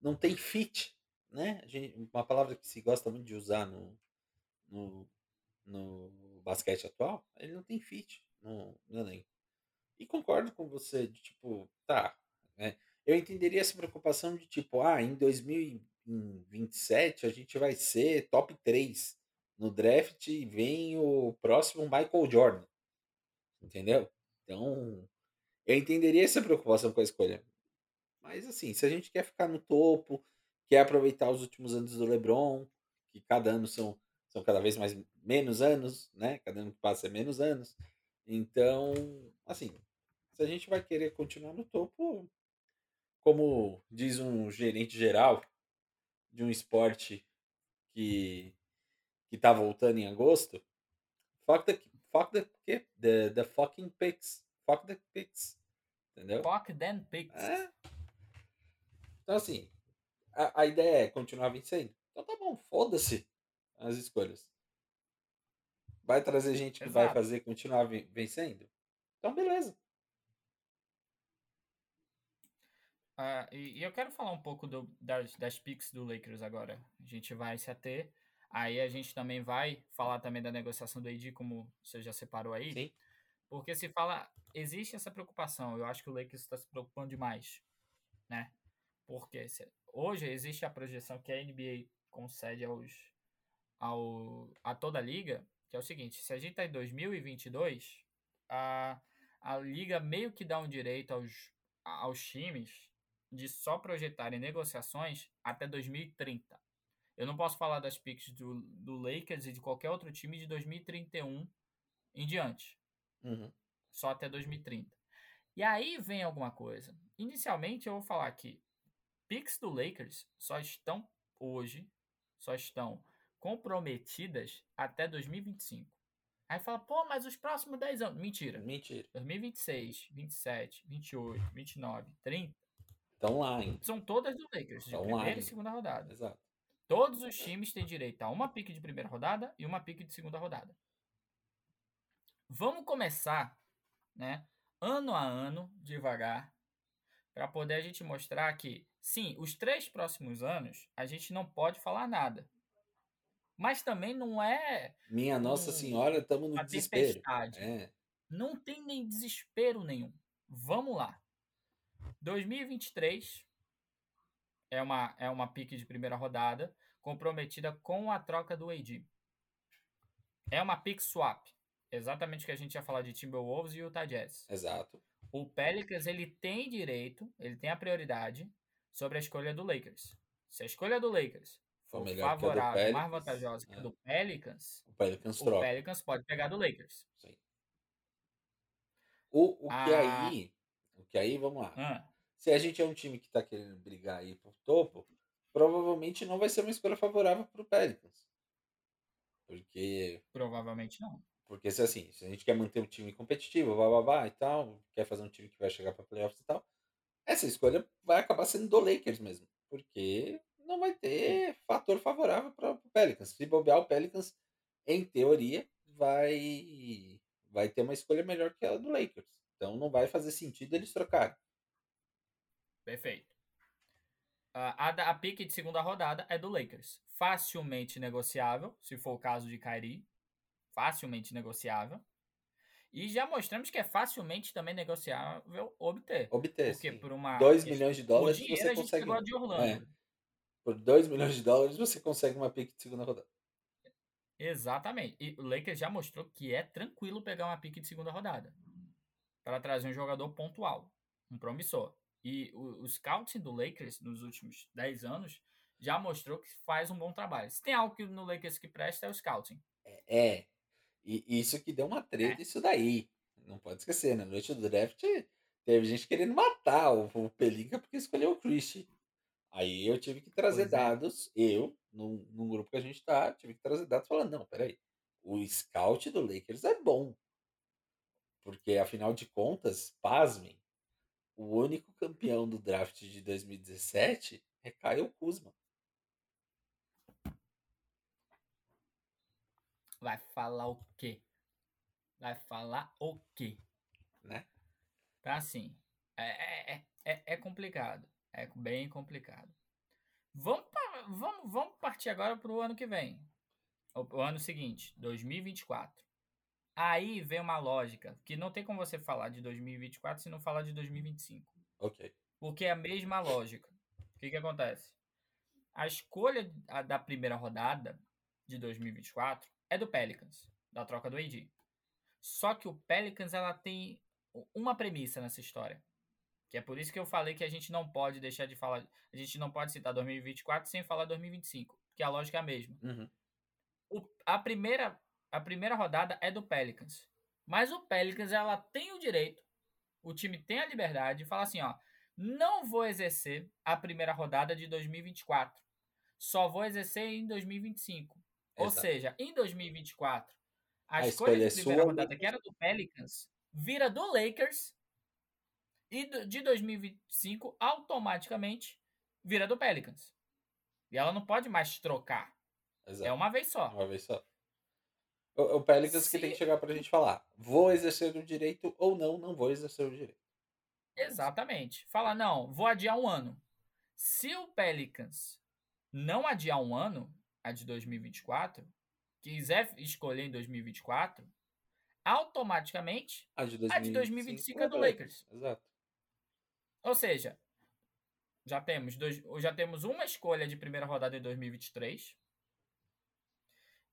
não tem fit né? Gente, uma palavra que se gosta muito de usar no, no, no basquete atual, ele não tem fit no, no elenco. E concordo com você, de tipo, tá, né? Eu entenderia essa preocupação de tipo, ah, em 2027 a gente vai ser top 3 no draft e vem o próximo Michael Jordan. Entendeu? Então, eu entenderia essa preocupação com a escolha. Mas assim, se a gente quer ficar no topo, quer aproveitar os últimos anos do LeBron, que cada ano são, são cada vez mais menos anos, né? Cada ano que passa é menos anos. Então, assim, se a gente vai querer continuar no topo, como diz um gerente geral de um esporte que que tá voltando em agosto, fuck the fuck the the, the fucking picks, fuck the picks, entendeu? Fuck them picks. É. Então assim, a, a ideia é continuar vencendo. Então tá bom, foda-se as escolhas. Vai trazer gente que Exato. vai fazer continuar vencendo? Então beleza. Uh, e, e, eu quero falar um pouco do, das, das picks do Lakers agora. A gente vai se ater. Aí a gente também vai falar também da negociação do AD, como você já separou aí. Sim. Porque se fala, existe essa preocupação. Eu acho que o Lakers está se preocupando demais, né? Porque se, hoje existe a projeção que a NBA concede aos, ao, a toda a liga, que é o seguinte: se a gente está em 2022, a, a liga meio que dá um direito aos, aos times de só projetarem negociações até 2030. Eu não posso falar das picks do, do Lakers e de qualquer outro time de 2031 em diante. Uhum. Só até 2030. E aí vem alguma coisa. Inicialmente eu vou falar que picks do Lakers só estão hoje, só estão comprometidas até 2025. Aí fala, pô, mas os próximos 10 anos. Mentira. Mentira. 2026, 27, 28, 29, 30 Estão lá, hein? São todas do Lakers, de Estão primeira lá, e segunda rodada. Exato. Todos os times têm direito a uma pique de primeira rodada e uma pique de segunda rodada. Vamos começar, né, ano a ano, devagar, para poder a gente mostrar que, sim, os três próximos anos a gente não pode falar nada. Mas também não é. Minha Nossa um, Senhora, estamos no desespero. É. Não tem nem desespero nenhum. Vamos lá. 2023 é uma, é uma pique de primeira rodada comprometida com a troca do AD. É uma pick swap. Exatamente o que a gente ia falar de Timberwolves e Utah Jazz. Exato. O Pelicans ele tem direito, ele tem a prioridade sobre a escolha do Lakers. Se a escolha do Lakers for favorável, mais vantajosa que a é. do Pelicans, o Pelicans, o Pelicans pode pegar do Lakers. Sim. O, o que ah, aí, o que aí, vamos lá. Ah, se a gente é um time que está querendo brigar aí pro topo, provavelmente não vai ser uma escolha favorável para o Pelicans. Porque. Provavelmente não. Porque se assim, se a gente quer manter um time competitivo, blá, blá, blá, e tal, quer fazer um time que vai chegar para playoffs e tal, essa escolha vai acabar sendo do Lakers mesmo. Porque não vai ter fator favorável para o Pelicans. Se bobear o Pelicans, em teoria, vai vai ter uma escolha melhor que a do Lakers. Então não vai fazer sentido eles trocarem. Perfeito. Uh, a, a pique de segunda rodada é do Lakers. Facilmente negociável, se for o caso de Kyrie. Facilmente negociável. E já mostramos que é facilmente também negociável obter. Obter. Porque sim. por uma. 2 milhões de dólares você consegue. De Orlando. É. Por 2 milhões de dólares você consegue uma pique de segunda rodada. Exatamente. E o Lakers já mostrou que é tranquilo pegar uma pique de segunda rodada. Para trazer um jogador pontual. Um promissor. E o, o scouting do Lakers nos últimos 10 anos já mostrou que faz um bom trabalho. Se tem algo que no Lakers que presta é o scouting. É, é. E isso que deu uma treta, é. isso daí. Não pode esquecer, na noite do draft teve gente querendo matar o, o Pelinka porque escolheu o Christie. Aí eu tive que trazer pois é. dados, é. eu, num, num grupo que a gente tá, tive que trazer dados falando, não, peraí, o scout do Lakers é bom. Porque, afinal de contas, pasmem, o único campeão do draft de 2017 é Caio Kuzma. Vai falar o quê? Vai falar o quê? Né? Tá assim. É, é, é, é complicado. É bem complicado. Vamos, vamos, vamos partir agora para o ano que vem. O, o ano seguinte, 2024. Aí vem uma lógica que não tem como você falar de 2024 se não falar de 2025. Ok. Porque é a mesma lógica. O que, que acontece? A escolha da primeira rodada de 2024 é do Pelicans, da troca do AD. Só que o Pelicans ela tem uma premissa nessa história. Que é por isso que eu falei que a gente não pode deixar de falar. A gente não pode citar 2024 sem falar 2025. Porque a lógica é a mesma. Uhum. O, a primeira a primeira rodada é do Pelicans. Mas o Pelicans ela tem o direito, o time tem a liberdade de falar assim, ó, não vou exercer a primeira rodada de 2024. Só vou exercer em 2025. Exato. Ou seja, em 2024, a, a escolha, escolha de primeira rodada, que era do Pelicans, vira do Lakers. E de 2025, automaticamente, vira do Pelicans. E ela não pode mais trocar. É Exato. É uma vez só. Uma vez só. O, o Pelicans que tem que chegar pra gente falar. Vou exercer o direito ou não, não vou exercer o direito. Exatamente. Fala, não, vou adiar um ano. Se o Pelicans não adiar um ano, a de 2024, quiser escolher em 2024, automaticamente a de 2025, a de 2025 é do Lakers. Exato. Ou seja, já temos, dois, já temos uma escolha de primeira rodada em 2023.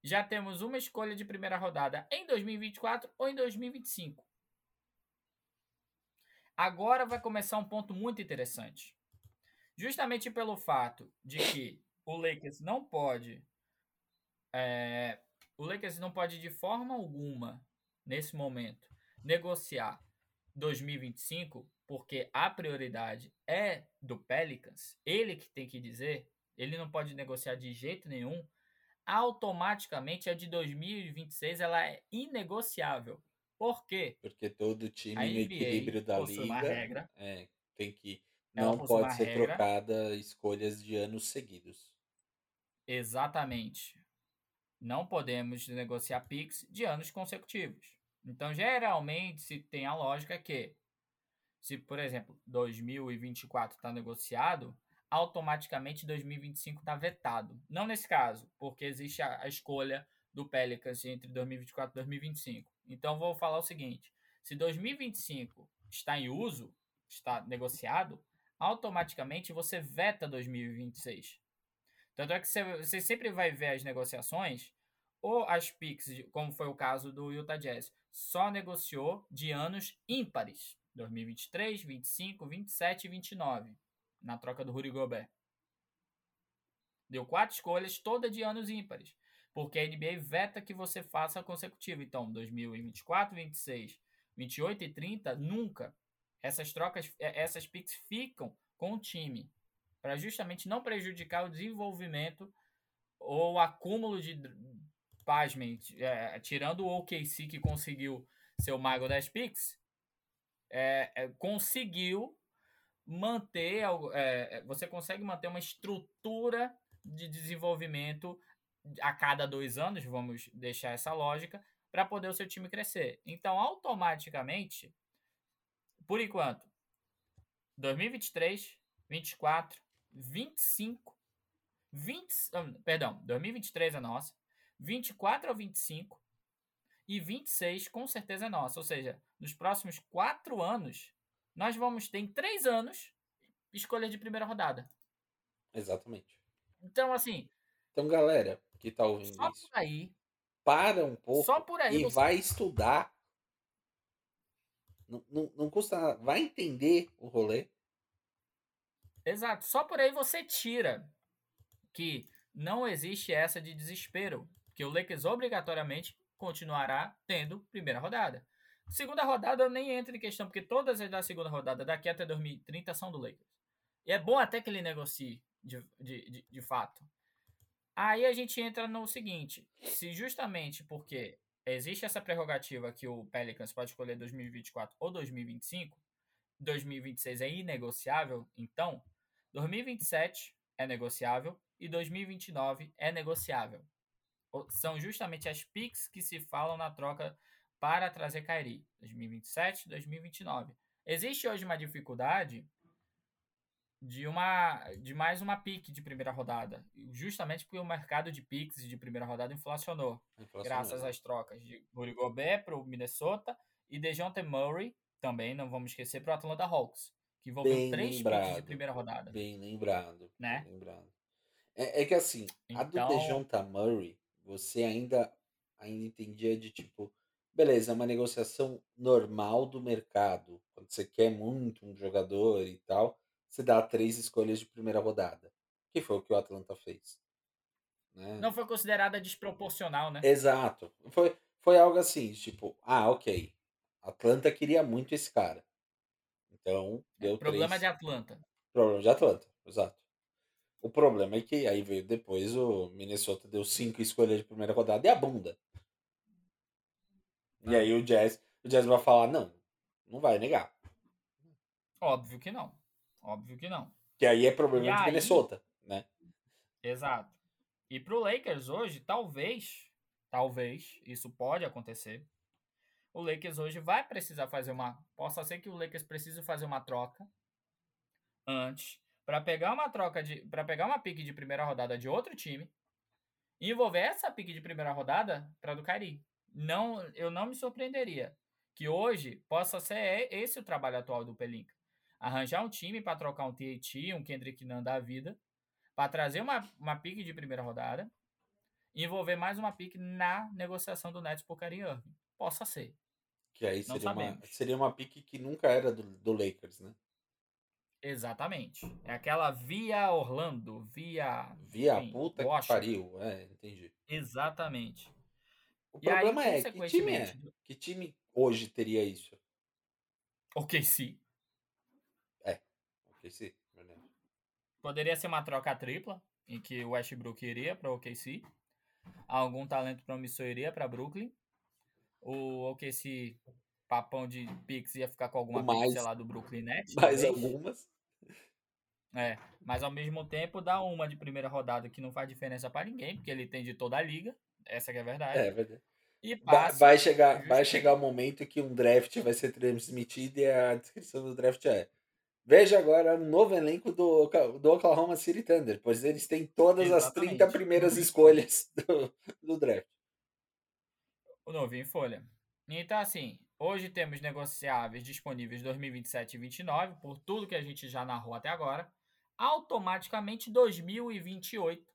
Já temos uma escolha de primeira rodada em 2024 ou em 2025. Agora vai começar um ponto muito interessante. Justamente pelo fato de que o Lakers não pode. É, o Lakers não pode de forma alguma, nesse momento, negociar 2025, porque a prioridade é do Pelicans, ele que tem que dizer, ele não pode negociar de jeito nenhum, automaticamente a de 2026 ela é inegociável. Por quê? Porque todo time no equilíbrio da liga é, tem que não pode ser regra. trocada escolhas de anos seguidos. Exatamente. Não podemos negociar picks de anos consecutivos. Então, geralmente, se tem a lógica que, se, por exemplo, 2024 está negociado, automaticamente 2025 está vetado. Não nesse caso, porque existe a, a escolha do Pelicans entre 2024 e 2025. Então, vou falar o seguinte: se 2025 está em uso, está negociado, automaticamente você veta 2026. Tanto é que você, sempre vai ver as negociações, ou as picks, como foi o caso do Utah Jazz, só negociou de anos ímpares. 2023, 25, 27 e 29, na troca do Rudy Gobert. Deu quatro escolhas, todas de anos ímpares. Porque a NBA veta que você faça consecutivo. Então, 2024, 26, 28 e 30, nunca. Essas trocas, é, essas picks ficam com o time para justamente não prejudicar o desenvolvimento ou o acúmulo de pasmem, é, tirando o OKC que conseguiu ser o mago das picks, é, é, conseguiu manter, é, é, você consegue manter uma estrutura de desenvolvimento a cada dois anos, vamos deixar essa lógica, para poder o seu time crescer. Então, automaticamente, por enquanto, 2023, 24, 25, 20, perdão, 2023 é nossa, 24 ou 25 e 26 com certeza é nossa. Ou seja, nos próximos quatro anos, nós vamos ter em três anos escolha de primeira rodada. Exatamente. Então, assim. Então, galera que tá ouvindo só isso, por aí, para um pouco só por aí e você... vai estudar não, não, não custa Vai entender o rolê. Exato. Só por aí você tira que não existe essa de desespero. Que o Lakers obrigatoriamente continuará tendo primeira rodada. Segunda rodada eu nem entro em questão, porque todas as da segunda rodada daqui até 2030 são do Lakers. E é bom até que ele negocie de, de, de, de fato. Aí a gente entra no seguinte: se justamente porque existe essa prerrogativa que o Pelicans pode escolher 2024 ou 2025, 2026 é inegociável, então 2027 é negociável e 2029 é negociável. São justamente as picks que se falam na troca para trazer Kairi, 2027, 2029. Existe hoje uma dificuldade de uma de mais uma pique de primeira rodada, justamente porque o mercado de picks de primeira rodada inflacionou, inflacionou. graças às trocas de Rudy Gobert para o Minnesota e DeJounte Murray, também não vamos esquecer, para o Atlanta Hawks, que envolveu bem três lembrado, de primeira rodada. Bem lembrado, né? Bem lembrado. É, é, que assim, então... a do então DeJounte Murray, você ainda ainda entendia de tipo, beleza, é uma negociação normal do mercado, quando você quer muito um jogador e tal, você dá três escolhas de primeira rodada. Que foi o que o Atlanta fez. Né? Não foi considerada desproporcional, né? Exato. Foi, foi algo assim, tipo, ah, ok. Atlanta queria muito esse cara. Então, é, deu é, Problema três... de Atlanta. Problema de Atlanta, exato. O problema é que aí veio depois o Minnesota deu cinco escolhas de primeira rodada e a bunda. E aí o Jazz, o Jazz vai falar, não, não vai negar. Óbvio que não. Óbvio que não. Que aí é problema e de aí... Minnesota, né? Exato. E pro Lakers hoje, talvez, talvez, isso pode acontecer. O Lakers hoje vai precisar fazer uma. Possa ser que o Lakers precise fazer uma troca antes para pegar uma troca de. para pegar uma pique de primeira rodada de outro time e envolver essa pique de primeira rodada para do Kyrie. Não, eu não me surpreenderia que hoje possa ser esse o trabalho atual do Pelinka. Arranjar um time para trocar um TAT, um Kendrick Nunn da vida, para trazer uma, uma pique de primeira rodada envolver mais uma pique na negociação do Nets por Kyrie Irving. Possa ser. Que aí seria uma, seria uma pique que nunca era do, do Lakers, né? Exatamente. É aquela via Orlando, via. Via enfim, puta Washington. que pariu. É, entendi. Exatamente. O e problema aí, é, que time é? Que time hoje teria isso? OKC. É, OKC, verdade. Poderia ser uma troca tripla, em que o Westbrook iria para o OKC. Algum talento promissor iria para Brooklyn. O OKC, papão de Pix, ia ficar com alguma mais, sei lá, do Brooklyn Nets. Mais algumas. É, mas ao mesmo tempo dá uma de primeira rodada que não faz diferença para ninguém, porque ele tem de toda a liga. Essa é a verdade. É verdade. E passa, vai, chegar, vai chegar o momento que um draft vai ser transmitido e a descrição do draft é Veja agora o novo elenco do, do Oklahoma City Thunder, pois eles têm todas Exatamente. as 30 primeiras escolhas do, do draft. O novinho em folha. Então, assim, hoje temos negociáveis disponíveis 2027 e 2029, por tudo que a gente já narrou até agora. Automaticamente 2028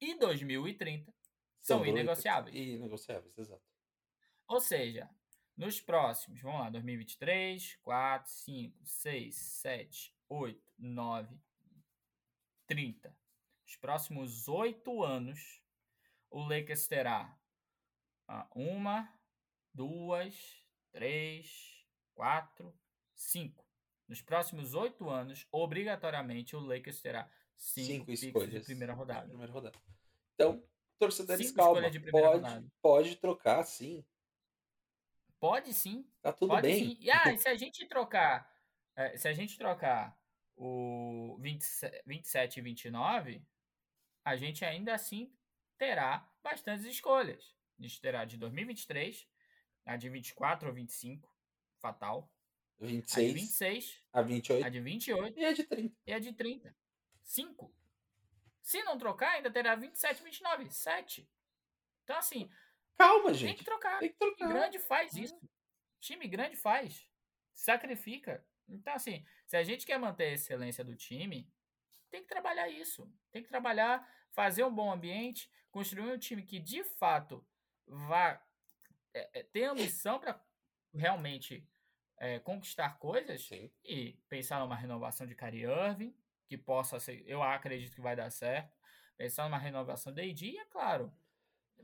e 2030 são, inegociáveis. Inegociáveis, exato. Ou seja, nos próximos, vamos lá, 2023, 4, 5, 6, 7, 8, 9, 30. Os próximos oito anos, o Lakers terá uma, duas, três, quatro, cinco. Nos próximos oito anos, obrigatoriamente, o Lakers terá cinco, cinco escolhas de primeira rodada. primeira rodada. Então, torcedores, calma. Pode, pode trocar, sim. Pode sim. Tá tudo pode, bem. Sim. E ah, se a gente trocar, é, se a gente trocar o 20, 27 e 29, a gente ainda assim terá bastantes escolhas. A gente terá de 2023, a de 24 ou 25, fatal. 26, a de 26, a 28, a de 28 e a de 30. E a de 30. 5. Se não trocar, ainda terá 27 e 29. 7. Então, assim. Calma, gente. Tem que trocar. Tem que trocar. Time grande faz isso. Time grande faz. Sacrifica. Então, assim, se a gente quer manter a excelência do time, tem que trabalhar isso. Tem que trabalhar, fazer um bom ambiente, construir um time que de fato vá é, é, ter a missão para realmente é, conquistar coisas Sim. e pensar numa renovação de Kyrie Irving, que possa ser, eu acredito que vai dar certo. Pensar numa renovação da AD, é claro.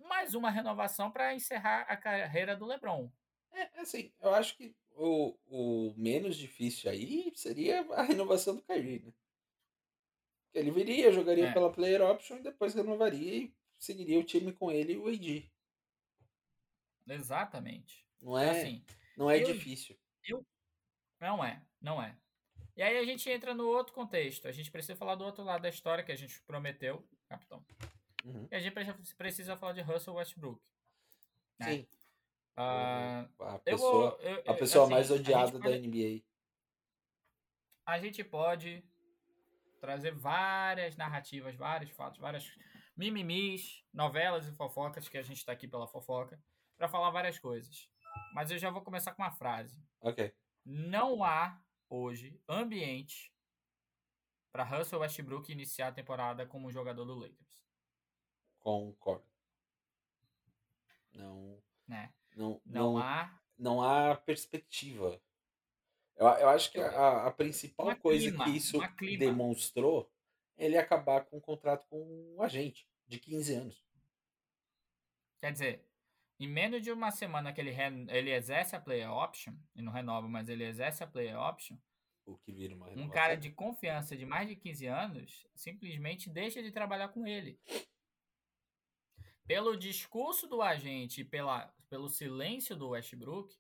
Mais uma renovação para encerrar a carreira do LeBron. É, assim, eu acho que o, o menos difícil aí seria a renovação do Kyrie, né? Ele viria, jogaria é. pela player option e depois renovaria e seguiria o time com ele e o AD. Exatamente. Não é, assim, não é eu, difícil. Eu, não é, não é. E aí a gente entra no outro contexto. A gente precisa falar do outro lado da história que a gente prometeu, capitão. Uhum. E a gente precisa falar de Russell Westbrook. Né? Sim. Uh, a pessoa, vou, eu, a pessoa assim, mais odiada da NBA. A gente pode trazer várias narrativas, vários fatos, várias mimimis, novelas e fofocas, que a gente está aqui pela fofoca, para falar várias coisas. Mas eu já vou começar com uma frase. Ok. Não há hoje ambiente para Russell Westbrook iniciar a temporada como jogador do Lakers. Concordo. Não. Né? Não, não, não há. Não há perspectiva. Eu, eu acho que a, a principal uma coisa clima, que isso demonstrou é ele acabar com um contrato com um agente de 15 anos. Quer dizer, em menos de uma semana que ele, re... ele exerce a player option, e não renova, mas ele exerce a player option, o que vira uma um cara de confiança de mais de 15 anos simplesmente deixa de trabalhar com ele. Pelo discurso do agente e pela, pelo silêncio do Westbrook,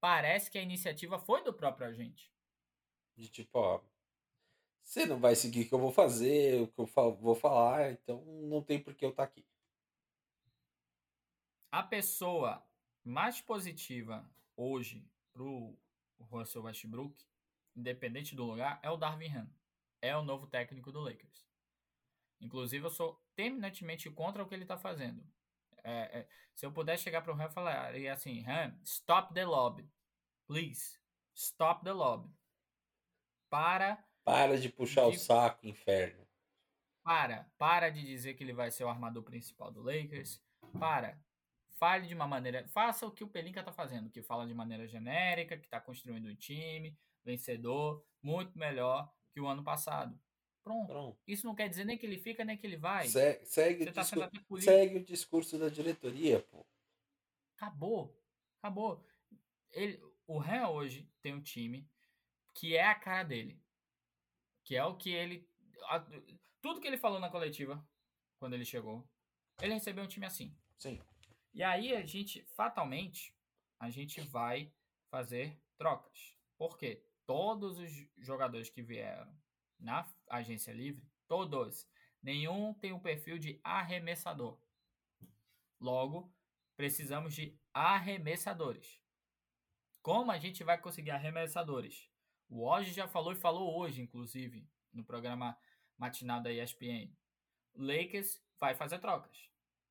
parece que a iniciativa foi do próprio agente. De tipo, ó, você não vai seguir o que eu vou fazer, o que eu vou falar, então não tem por que eu estar tá aqui a pessoa mais positiva hoje pro Russell Westbrook, independente do lugar, é o Darvin Ham. É o novo técnico do Lakers. Inclusive, eu sou terminantemente contra o que ele está fazendo. É, é, se eu puder chegar para o Ham e falar e assim, Ham, stop the lob. Please, stop the lob. Para. Para de puxar de, o saco, inferno. Para. Para de dizer que ele vai ser o armador principal do Lakers. Para. Fale de uma maneira. Faça o que o Pelinka está fazendo, que fala de maneira genérica, que está construindo um time vencedor, muito melhor que o ano passado. Pronto. Pronto. Isso não quer dizer nem que ele fica, nem que ele vai. Se, segue, o tá segue o discurso da diretoria, pô. Acabou. Acabou. Ele, o Ren hoje tem um time que é a cara dele. Que é o que ele. A, tudo que ele falou na coletiva, quando ele chegou, ele recebeu um time assim. Sim. E aí a gente, fatalmente, a gente vai fazer trocas. Por quê? Todos os jogadores que vieram na agência livre, todos, nenhum tem um perfil de arremessador. Logo, precisamos de arremessadores. Como a gente vai conseguir arremessadores? O Oji já falou e falou hoje, inclusive, no programa matinal da ESPN. Lakers vai fazer trocas.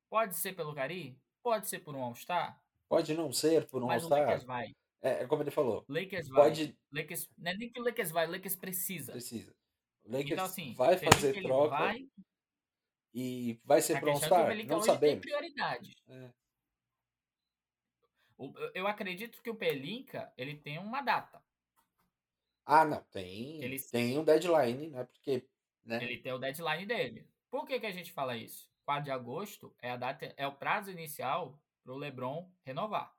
Pode ser pelo Gary, pode ser por um All-Star. Pode não ser por um All-Star. o Lakers vai. É, é como ele falou. Lakers pode... vai. Lakers, não é nem que o Lakers vai, o Lakers precisa. Precisa. O Lakers então, assim, vai fazer troca vai... e vai ser para um Star? Não sabemos. Tem prioridade. É. Eu acredito que o Pelinka ele tem uma data. Ah, não, tem, ele... tem um deadline, né? Porque, né? Ele tem o deadline dele. Por que, que a gente fala isso? 4 de agosto é a data, é o prazo inicial para o LeBron renovar.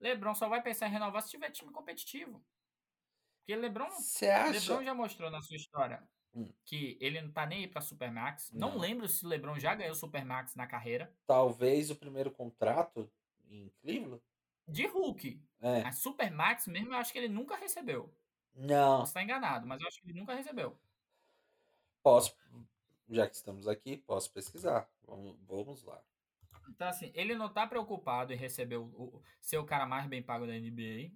LeBron só vai pensar em renovar se tiver time competitivo. Porque LeBron. LeBron já mostrou na sua história hum. que ele não tá nem aí pra Supermax. Não. não lembro se LeBron já ganhou Supermax na carreira. Talvez o primeiro contrato em Cleveland. De Hulk. É. A Supermax mesmo, eu acho que ele nunca recebeu. Não. Posso estar enganado, mas eu acho que ele nunca recebeu. Posso, já que estamos aqui, posso pesquisar. Vamos, vamos lá. Então, assim, ele não tá preocupado em receber o, o ser o cara mais bem pago da NBA.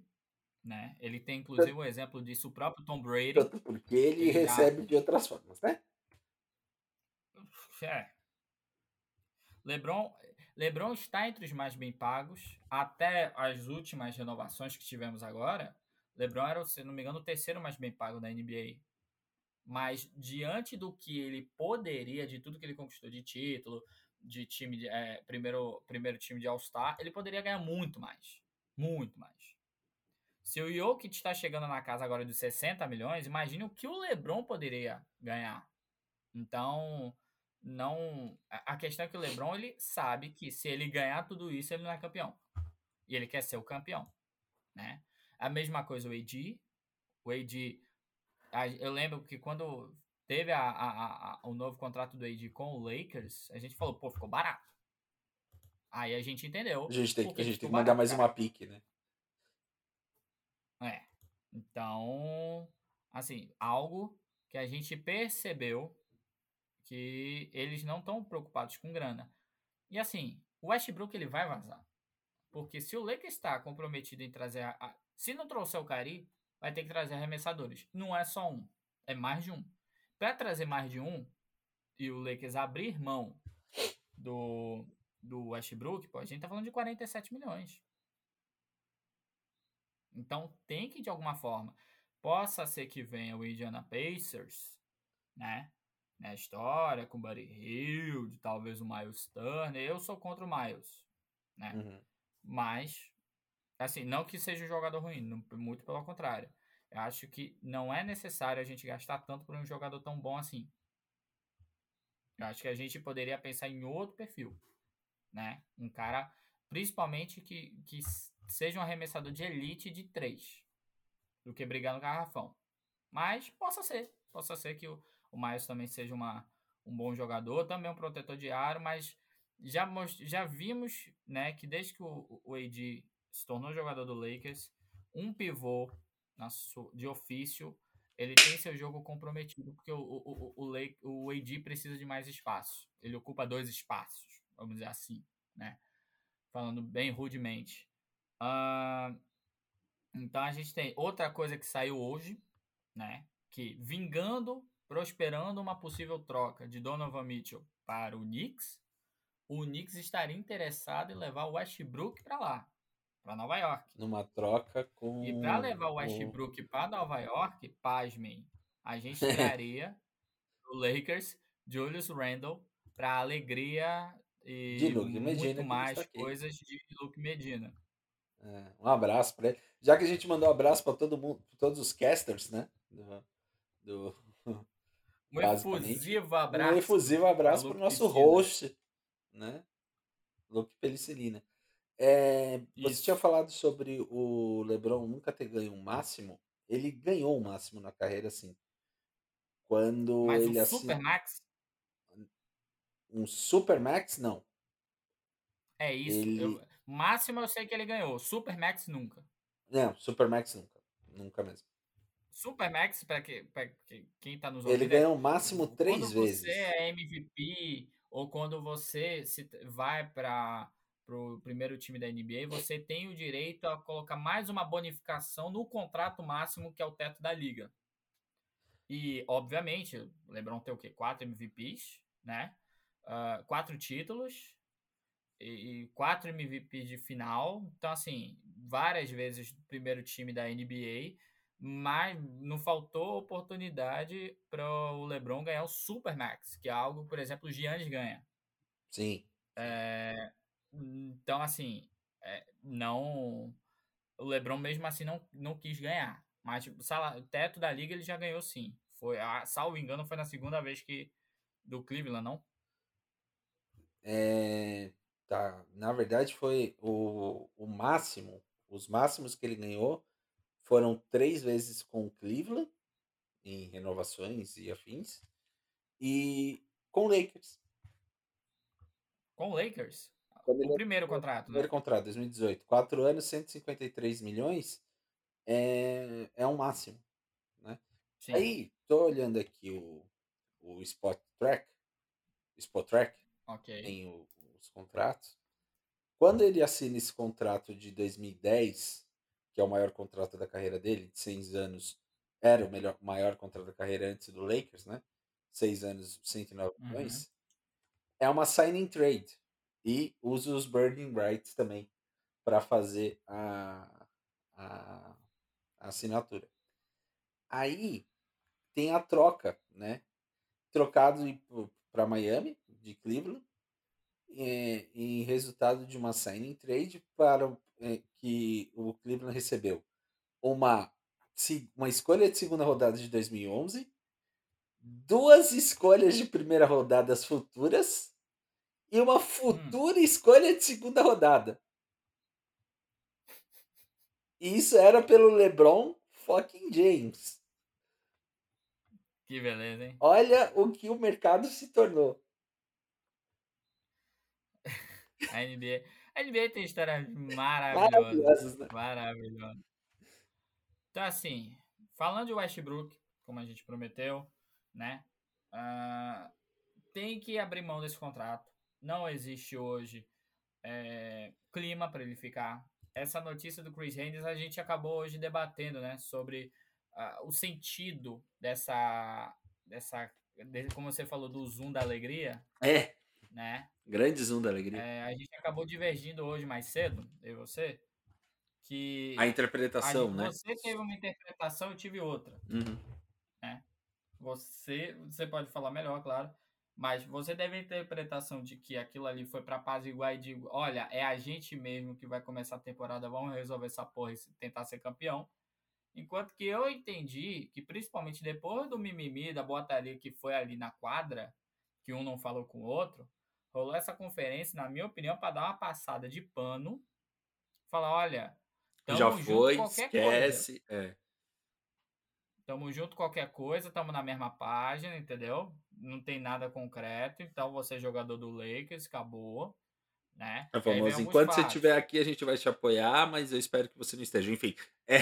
Né? Ele tem, inclusive, um exemplo disso, o próprio Tom Brady. Tanto porque ele, recebe já... de outras formas, né? É. LeBron, LeBron está entre os mais bem pagos. Até as últimas renovações que tivemos agora, LeBron era, se não me engano, o terceiro mais bem pago da NBA. Mas diante do que ele poderia, de tudo que ele conquistou de título, de time de, é, primeiro, primeiro time de All-Star, ele poderia ganhar muito mais. Muito mais. Se o Jokic está chegando na casa agora de 60 milhões, imagine o que o LeBron poderia ganhar. Então, não. A questão é que o LeBron ele sabe que se ele ganhar tudo isso, ele não é campeão. E ele quer ser o campeão, né? A mesma coisa o AD. O AD. Eu lembro que quando teve a, a, a, o novo contrato do AD com o Lakers, a gente falou, pô, ficou barato. Aí a gente entendeu. A gente tem, a gente tem que mandar mais uma pique, né? É. Então, assim, algo que a gente percebeu que eles não estão preocupados com grana. E assim, o Westbrook ele vai vazar. Porque se o Lakers está comprometido em trazer a, se não trouxer o Cari, vai ter que trazer arremessadores. Não é só um, é mais de um. Para trazer mais de um e o Lakers abrir mão do do Westbrook, pô, a gente tá falando de 47 milhões. Então tem que de alguma forma possa ser que venha o Indiana Pacers, né? Na história com o Buddy Hill, talvez o Miles Turner. Eu sou contra o Miles, né? Uhum. Mas assim, não que seja um jogador ruim, muito pelo contrário. Eu acho que não é necessário a gente gastar tanto por um jogador tão bom assim. Eu acho que a gente poderia pensar em outro perfil, né? Um cara, principalmente que, que seja um arremessador de elite de três, do que brigar no garrafão. Mas possa ser, possa ser que o, o Miles também seja uma, um bom jogador, também um protetor de aro, mas já, já vimos né, que desde que o, o AD se tornou jogador do Lakers, um pivô de ofício, ele tem seu jogo comprometido, porque o, o, o, o, o AD precisa de mais espaço. Ele ocupa dois espaços, vamos dizer assim, né? falando bem rudemente. Uh, então a gente tem outra coisa que saiu hoje, né? Que vingando, prosperando uma possível troca de Donovan Mitchell para o Knicks, o Knicks estaria interessado em levar o Westbrook para lá, para Nova York. Numa troca com. E para levar o Westbrook o... para Nova York, pasmem, a gente traria o Lakers Julius Randle para alegria e de Luke Medina, muito mais coisas de Luke Medina. É, um abraço para ele. Já que a gente mandou um abraço para todo mundo, todos os casters, né? Do, do um efusivo abraço. Um efusivo abraço para o nosso host, né? Luke Pelicilina. É, você tinha falado sobre o LeBron nunca ter ganho um máximo. Ele ganhou o máximo na carreira, assim. Quando Mas ele um Super Max? Um Super Max, não. É isso. Ele... Eu... Máximo eu sei que ele ganhou. Super Max nunca. Não, Super Max nunca. Nunca mesmo. Super Max, para que, quem tá nos ouvindo. Ele ganhou o máximo três quando vezes. Quando você é MVP ou quando você se vai para o primeiro time da NBA, você tem o direito a colocar mais uma bonificação no contrato máximo, que é o teto da liga. E, obviamente, o LeBron tem o quê? Quatro MVPs, né? Uh, quatro títulos e, e quatro MVPs de final. Então, assim, várias vezes primeiro time da NBA mas não faltou oportunidade para o LeBron ganhar o Supermax, que é algo, por exemplo, o Giannis ganha. Sim. É, então, assim, é, não. O LeBron mesmo assim não, não quis ganhar. Mas tipo, o teto da liga ele já ganhou sim. Foi, a, salvo engano, foi na segunda vez que. Do Cleveland, não? É, tá. Na verdade, foi o, o máximo. Os máximos que ele ganhou foram três vezes com o Cleveland, em renovações e afins, e com o Lakers. Com o Lakers? O primeiro contrato, primeiro né? contrato, 2018. Quatro anos, 153 milhões é, é um máximo. Né? Sim. Aí, tô olhando aqui o, o Spot Track. Spot Track. Tem o, os contratos. Quando ele assina esse contrato de 2010 que é o maior contrato da carreira dele, de seis anos, era o melhor, maior contrato da carreira antes do Lakers, né? Seis anos, 109 uhum. milhões. É uma signing trade. E usa os burning rights também para fazer a, a, a assinatura. Aí tem a troca, né? Trocado para Miami, de Cleveland, é, em resultado de uma signing trade para é, que o Cleveland recebeu uma, uma escolha de segunda rodada de 2011, duas escolhas de primeira rodada futuras e uma hum. futura hum. escolha de segunda rodada. E isso era pelo LeBron fucking James. Que beleza, hein? Olha o que o mercado se tornou. A NBA. A NBA tem histórias maravilhosas. Maravilhosas, né? Então, assim, falando de Westbrook, como a gente prometeu, né? Uh, tem que abrir mão desse contrato. Não existe hoje é, clima para ele ficar. Essa notícia do Chris Haynes a gente acabou hoje debatendo, né? Sobre uh, o sentido dessa, dessa, como você falou, do zoom da alegria. É. Né? Grande zoom da alegria. É, a gente acabou divergindo hoje mais cedo, eu e você, que... A interpretação, a gente, né? Você teve uma interpretação, eu tive outra. Uhum. Né? Você, você pode falar melhor, claro, mas você teve a interpretação de que aquilo ali foi para paz igual e de, olha, é a gente mesmo que vai começar a temporada, vamos resolver essa porra e tentar ser campeão. Enquanto que eu entendi que, principalmente depois do mimimi, da boataria que foi ali na quadra, que um não falou com o outro, rolou essa conferência, na minha opinião, para dar uma passada de pano, falar, olha, tamo já foi, junto qualquer esquece, coisa. É. Tamo junto qualquer coisa, tamo na mesma página, entendeu? Não tem nada concreto, então você é jogador do Lakers, acabou, né? É famoso, enquanto você estiver aqui, a gente vai te apoiar, mas eu espero que você não esteja. Enfim, é...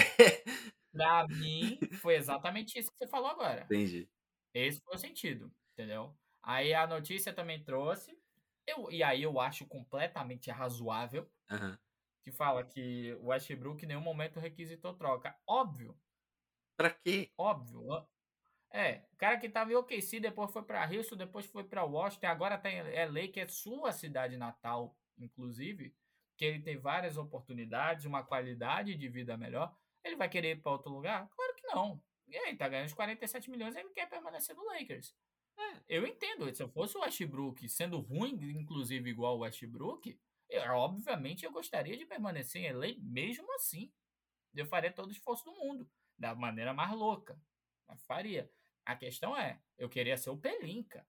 Pra mim, foi exatamente isso que você falou agora. Entendi. Esse foi o sentido, entendeu? Aí a notícia também trouxe Eu, e aí eu acho completamente razoável uhum. que fala que o Westbrook em nenhum momento requisitou troca. Óbvio. Pra quê? Óbvio. É, o cara que tava em OKC, depois foi para Houston, depois foi para Washington, agora tá em LA, que é sua cidade natal, inclusive, que ele tem várias oportunidades, uma qualidade de vida melhor. Ele vai querer ir para outro lugar? Claro que não. E aí, tá ganhando os 47 milhões, ele quer permanecer no Lakers. É, eu entendo. Se eu fosse o Westbrook, sendo ruim, inclusive igual o Westbrook, eu, obviamente eu gostaria de permanecer em LA mesmo assim. Eu faria todo o esforço do mundo, da maneira mais louca. Mas faria. A questão é, eu queria ser o Pelinka.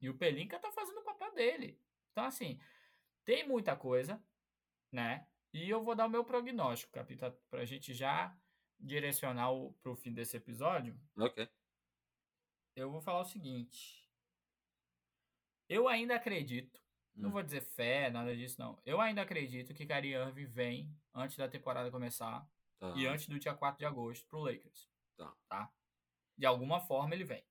E o Pelinka tá fazendo o papel dele. Então, assim, tem muita coisa, né? E eu vou dar o meu prognóstico, Capita, pra gente já direcionar o, pro fim desse episódio. Ok. Eu vou falar o seguinte. Eu ainda acredito, hum. não vou dizer fé, nada disso, não. Eu ainda acredito que Kyrie Irving vem antes da temporada começar tá. e antes do dia 4 de agosto pro Lakers. Tá. tá? De alguma forma ele vem.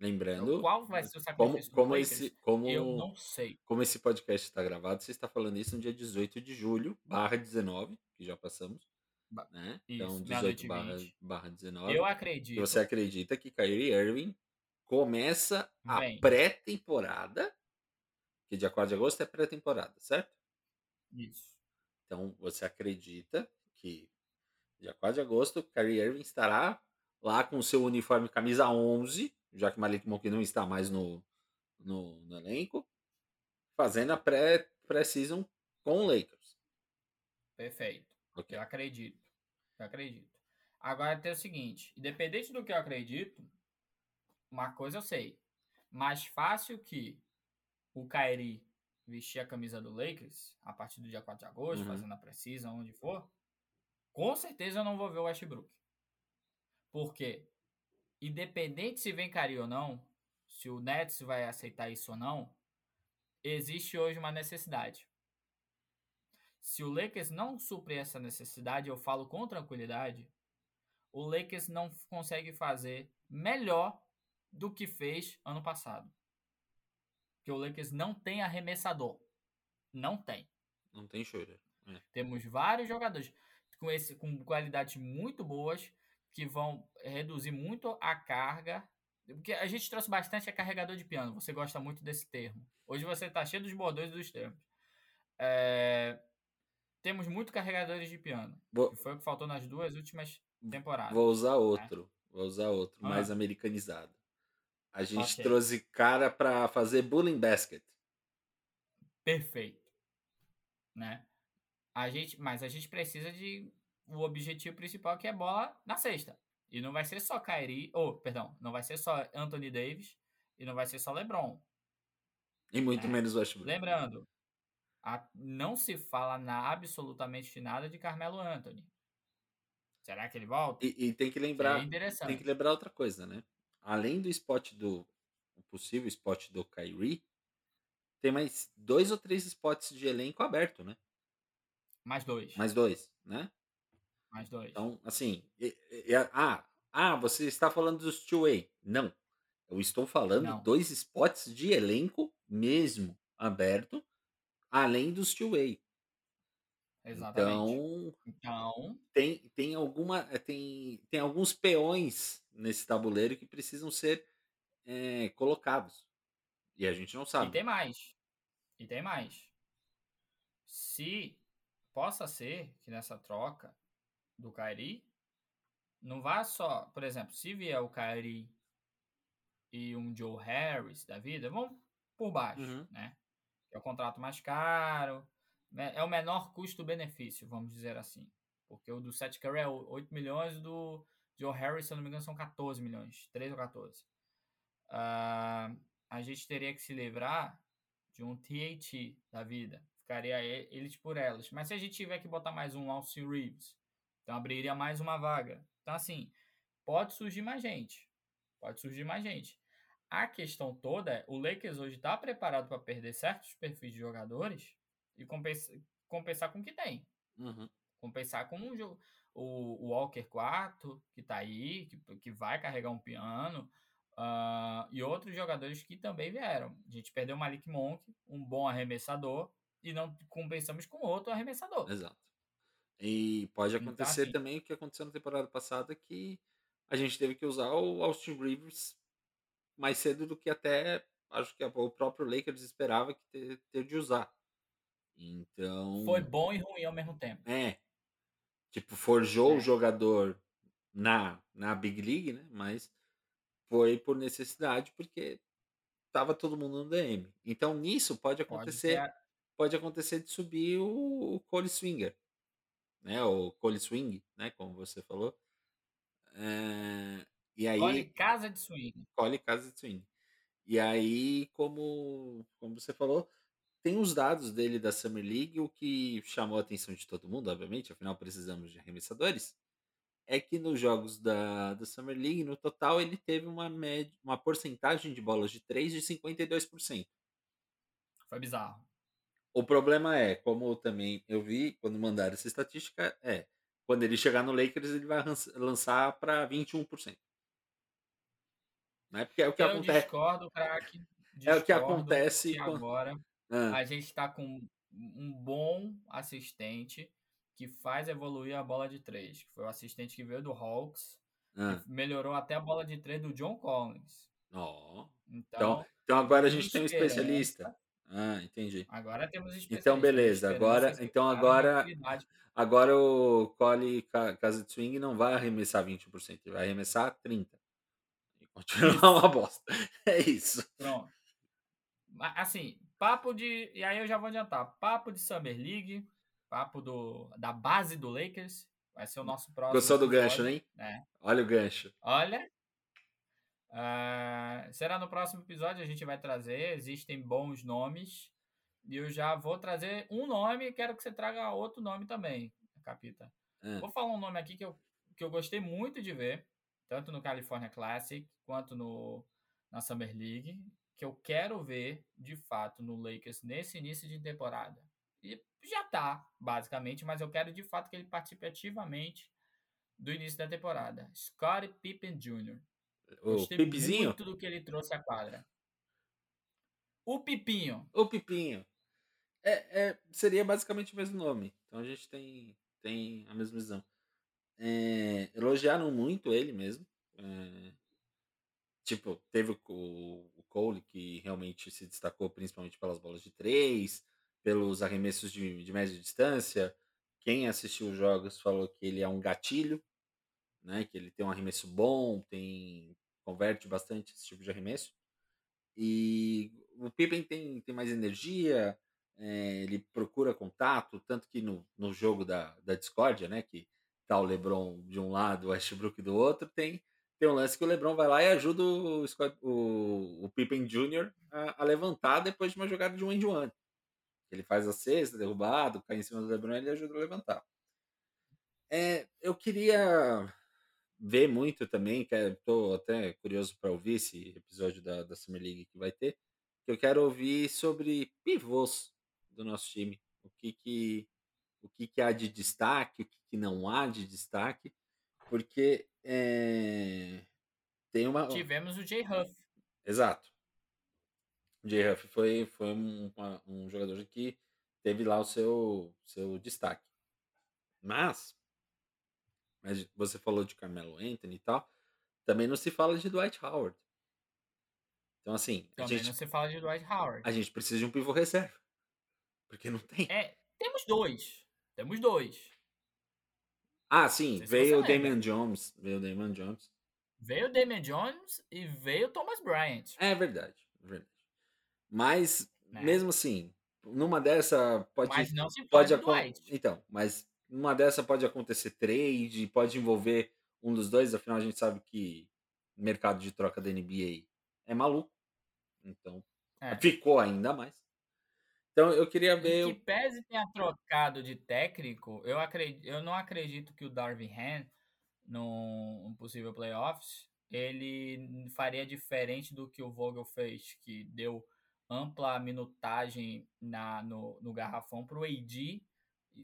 Lembrando. Então, qual vai ser o sacrifício como, como esse, como, Eu não sei. Como esse podcast está gravado, você está falando isso no dia 18 de julho, barra 19, que já passamos. Né? Isso, então, 18 barra, barra 19. Eu acredito. Você acredita que Kyrie Irving começa a pré-temporada, que dia 4 de agosto é pré-temporada, certo? Isso. Então, você acredita que dia 4 de agosto, Kyrie Irving estará lá com o seu uniforme camisa 11, já que Malik Monk não está mais no, no, no elenco, fazendo a pré-season com o Lakers. Perfeito. Okay. Eu acredito. Eu acredito. Agora tem o seguinte, independente do que eu acredito, uma coisa eu sei. Mais fácil que o Kyrie vestir a camisa do Lakers a partir do dia 4 de agosto, uhum. fazendo a pré-season, onde for, com certeza eu não vou ver o Westbrook. Porque, independente se vem Cari ou não, se o Nets vai aceitar isso ou não, existe hoje uma necessidade. Se o Lakers não suprir essa necessidade, eu falo com tranquilidade, o Lakers não consegue fazer melhor do que fez ano passado. Que o Lakers não tem arremessador. Não tem. Não tem shooter. É. Temos vários jogadores com, esse, com qualidades muito boas que vão reduzir muito a carga. Porque a gente trouxe bastante a carregador de piano. Você gosta muito desse termo. Hoje você está cheio dos bordões dos termos. É... Temos muito carregadores de piano. Vou... foi o que faltou nas duas últimas temporadas. Vou usar né? outro. Né? Vou usar outro, ah. mais americanizado. A gente okay. trouxe cara para fazer bullying basket. Perfeito. Né? A gente, mas a gente precisa de o objetivo principal que é bola na sexta. E não vai ser só Kyrie, ou, oh, perdão, não vai ser só Anthony Davis e não vai ser só LeBron. E muito é. menos Westbrook. Lembrando, a, não se fala na absolutamente nada de Carmelo Anthony. Será que ele volta? E, e tem que lembrar, tem que lembrar outra coisa, né? Além do spot do o possível spot do Kyrie, tem mais dois ou três spots de elenco aberto, né? Mais dois. Mais dois, né? Mais dois. Então, assim, e, e, ah, ah, você está falando dos two-way. Não. Eu estou falando Não. dois spots de elenco mesmo aberto, além dos two-way. Exatamente. Então, então, tem, tem alguma tem, tem alguns peões nesse tabuleiro que precisam ser é, colocados. E a gente não sabe. E tem mais. E tem mais. Se possa ser que nessa troca do Kairi, não vá só, por exemplo, se vier o Kairi e um Joe Harris da vida, vão por baixo, uhum. né? É o contrato mais caro, né? é o menor custo-benefício, vamos dizer assim. Porque o do Seth Curry é 8 milhões, do Joe Harris, se eu não me engano, são 14 milhões, 13 ou 14. Uh, ah, a gente teria que se livrar de um THT da vida. Ficaria eles por elas. Mas se a gente tiver que botar mais um Austin Reeves, então abriria mais uma vaga. Então, assim, pode surgir mais gente. Pode surgir mais gente. A questão toda é, o Lakers hoje está preparado para perder certos perfis de jogadores e compensar, compensar com o que tem. Uhum. Compensar com um, o, o Walker 4, que está aí, que, que vai carregar um piano. Uh, e outros jogadores que também vieram. A gente perdeu o Malik Monk, um bom arremessador, e não compensamos com outro arremessador. Exato. E pode então, acontecer assim, também o que aconteceu na temporada passada, que a gente teve que usar o Austin Rivers mais cedo do que até acho que o próprio Lakers esperava que ter, ter de usar. Então. Foi bom e ruim ao mesmo tempo. É. Tipo, forjou é. o jogador na, na Big League, né? Mas foi por necessidade, porque tava todo mundo no DM. Então, nisso pode acontecer. Pode, pode acontecer de subir o, o Cole Swinger. Né? O Cole Swing, né? Como você falou. É, e aí, Cole Casa de Swing. Cole Casa de Swing. E aí, como, como você falou, tem os dados dele da Summer League, o que chamou a atenção de todo mundo, obviamente, afinal precisamos de arremessadores, é que nos jogos da, da Summer League, no total, ele teve uma, média, uma porcentagem de bolas de 3 de 52%. Foi bizarro. O problema é, como também eu vi quando mandaram essa estatística, é quando ele chegar no Lakers, ele vai lançar para 21%. Né? Porque é o que eu acontece. discordo, craque. É o que acontece agora. Ah. A gente está com um bom assistente que faz evoluir a bola de três. Que foi o assistente que veio do Hawks. Ah. melhorou até a bola de três do John Collins. Oh. Então, então, então agora a gente tem um especialista. Ah, entendi. Agora temos. Então, beleza. Agora, então agora, agora o Cole Casa de Swing não vai arremessar 20%, ele vai arremessar 30%. E continuar uma bosta. É isso. Pronto. Assim, papo de. E aí eu já vou adiantar. Papo de Summer League, papo do, da base do Lakers. Vai ser o nosso próximo. Gostou do gancho, hein? É. Olha o gancho. Olha. Uh, será no próximo episódio a gente vai trazer. Existem bons nomes. E eu já vou trazer um nome e quero que você traga outro nome também, Capita. É. Vou falar um nome aqui que eu, que eu gostei muito de ver, tanto no California Classic quanto no, na Summer League que eu quero ver de fato no Lakers nesse início de temporada. E já tá, basicamente, mas eu quero de fato que ele participe ativamente do início da temporada. Scottie Pippen Jr. O Gostei Pipizinho? muito do que ele trouxe à quadra. O Pipinho. O Pipinho. É, é, seria basicamente o mesmo nome. Então a gente tem, tem a mesma visão. É, elogiaram muito ele mesmo. É, tipo, teve o, o Cole, que realmente se destacou principalmente pelas bolas de três, pelos arremessos de, de média distância. Quem assistiu os jogos falou que ele é um gatilho, né? Que ele tem um arremesso bom, tem converte bastante esse tipo de arremesso. E o Pippen tem, tem mais energia, é, ele procura contato, tanto que no, no jogo da, da discórdia, né? Que tá o LeBron de um lado, o Westbrook do outro, tem tem um lance que o LeBron vai lá e ajuda o, o, o Pippen Jr. A, a, levantar depois de uma jogada de um end one. Ele faz a cesta, derrubado, cai em cima do LeBron e ele ajuda a levantar. É, eu queria ver muito também, que estou até curioso para ouvir esse episódio da, da Summer League que vai ter, que eu quero ouvir sobre pivôs do nosso time. O que que, o que, que há de destaque, o que, que não há de destaque, porque é... Tem uma. Tivemos o Jay Huff. Exato. O Jay Huff foi, foi um, uma, um jogador que teve lá o seu, seu destaque. Mas, mas você falou de Carmelo Anthony e tal, também não se fala de Dwight Howard. Então, assim. Também gente, não se fala de Dwight Howard. A gente precisa de um pivô reserva. Porque não tem. É, temos dois. Temos dois. Ah, sim, veio o Damian Jones. Veio o Damian Jones. Veio o Damian Jones e veio o Thomas Bryant. É verdade, é verdade. Mas, né? mesmo assim, numa dessa pode. Mas não se pode acontecer. Então, mas numa dessa pode acontecer trade, pode envolver um dos dois, afinal a gente sabe que o mercado de troca da NBA é maluco. Então, é. ficou ainda mais. Então eu queria ver. E que pese tenha trocado de técnico, eu, acredito, eu não acredito que o Darvin Ham, num possível playoffs, ele faria diferente do que o Vogel fez, que deu ampla minutagem na, no, no garrafão para o AD,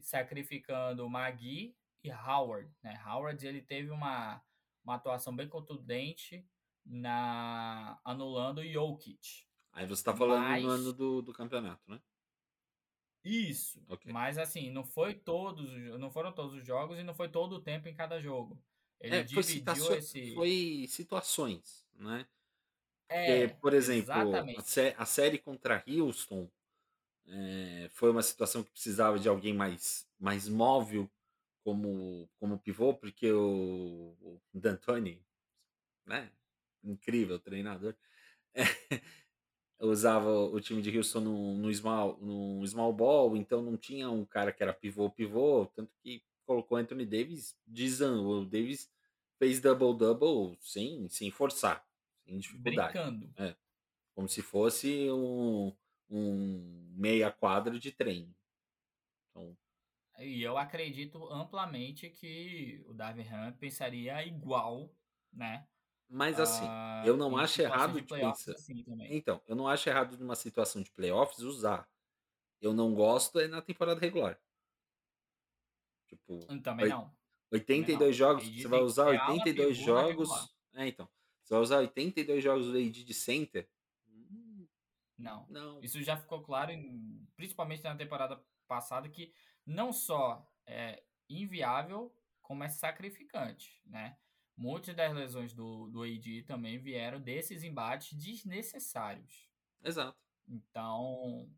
sacrificando Magui e Howard. Né? Howard ele teve uma, uma atuação bem contundente na anulando o Jokic. Aí você tá falando Mas... no ano do, do campeonato, né? Isso. Okay. Mas assim, não foi todos, não foram todos os jogos e não foi todo o tempo em cada jogo. Ele é, dividiu foi esse. Foi situações, né? É, Porque, por exemplo, a, sé a, série contra Houston é, foi uma situação que precisava de alguém mais, mais móvel como, como pivô, porque o, o D'Antoni, né? Incrível treinador. É, usava o time de Houston no, no, small, no small ball, então não tinha um cara que era pivô pivô, tanto que colocou Anthony Davis desandou. O Davis fez double-double sem, sem forçar, sem dificuldade. Brincando. É, como se fosse um, um meia quadra de treino. Então, e eu acredito amplamente que o Darvin Ham pensaria igual, né? Mas assim, uh, eu não acho errado de, de pensar. Assim então, eu não acho errado numa situação de playoffs usar. Eu não gosto é na temporada regular. Tipo, hum, também não. 82 também não. jogos, você vai usar 82 jogos. É, então. Você vai usar 82 jogos do AD de center? Não. Não. Isso já ficou claro, principalmente na temporada passada, que não só é inviável, como é sacrificante, né? Muitas das lesões do, do AD também vieram desses embates desnecessários. Exato. Então,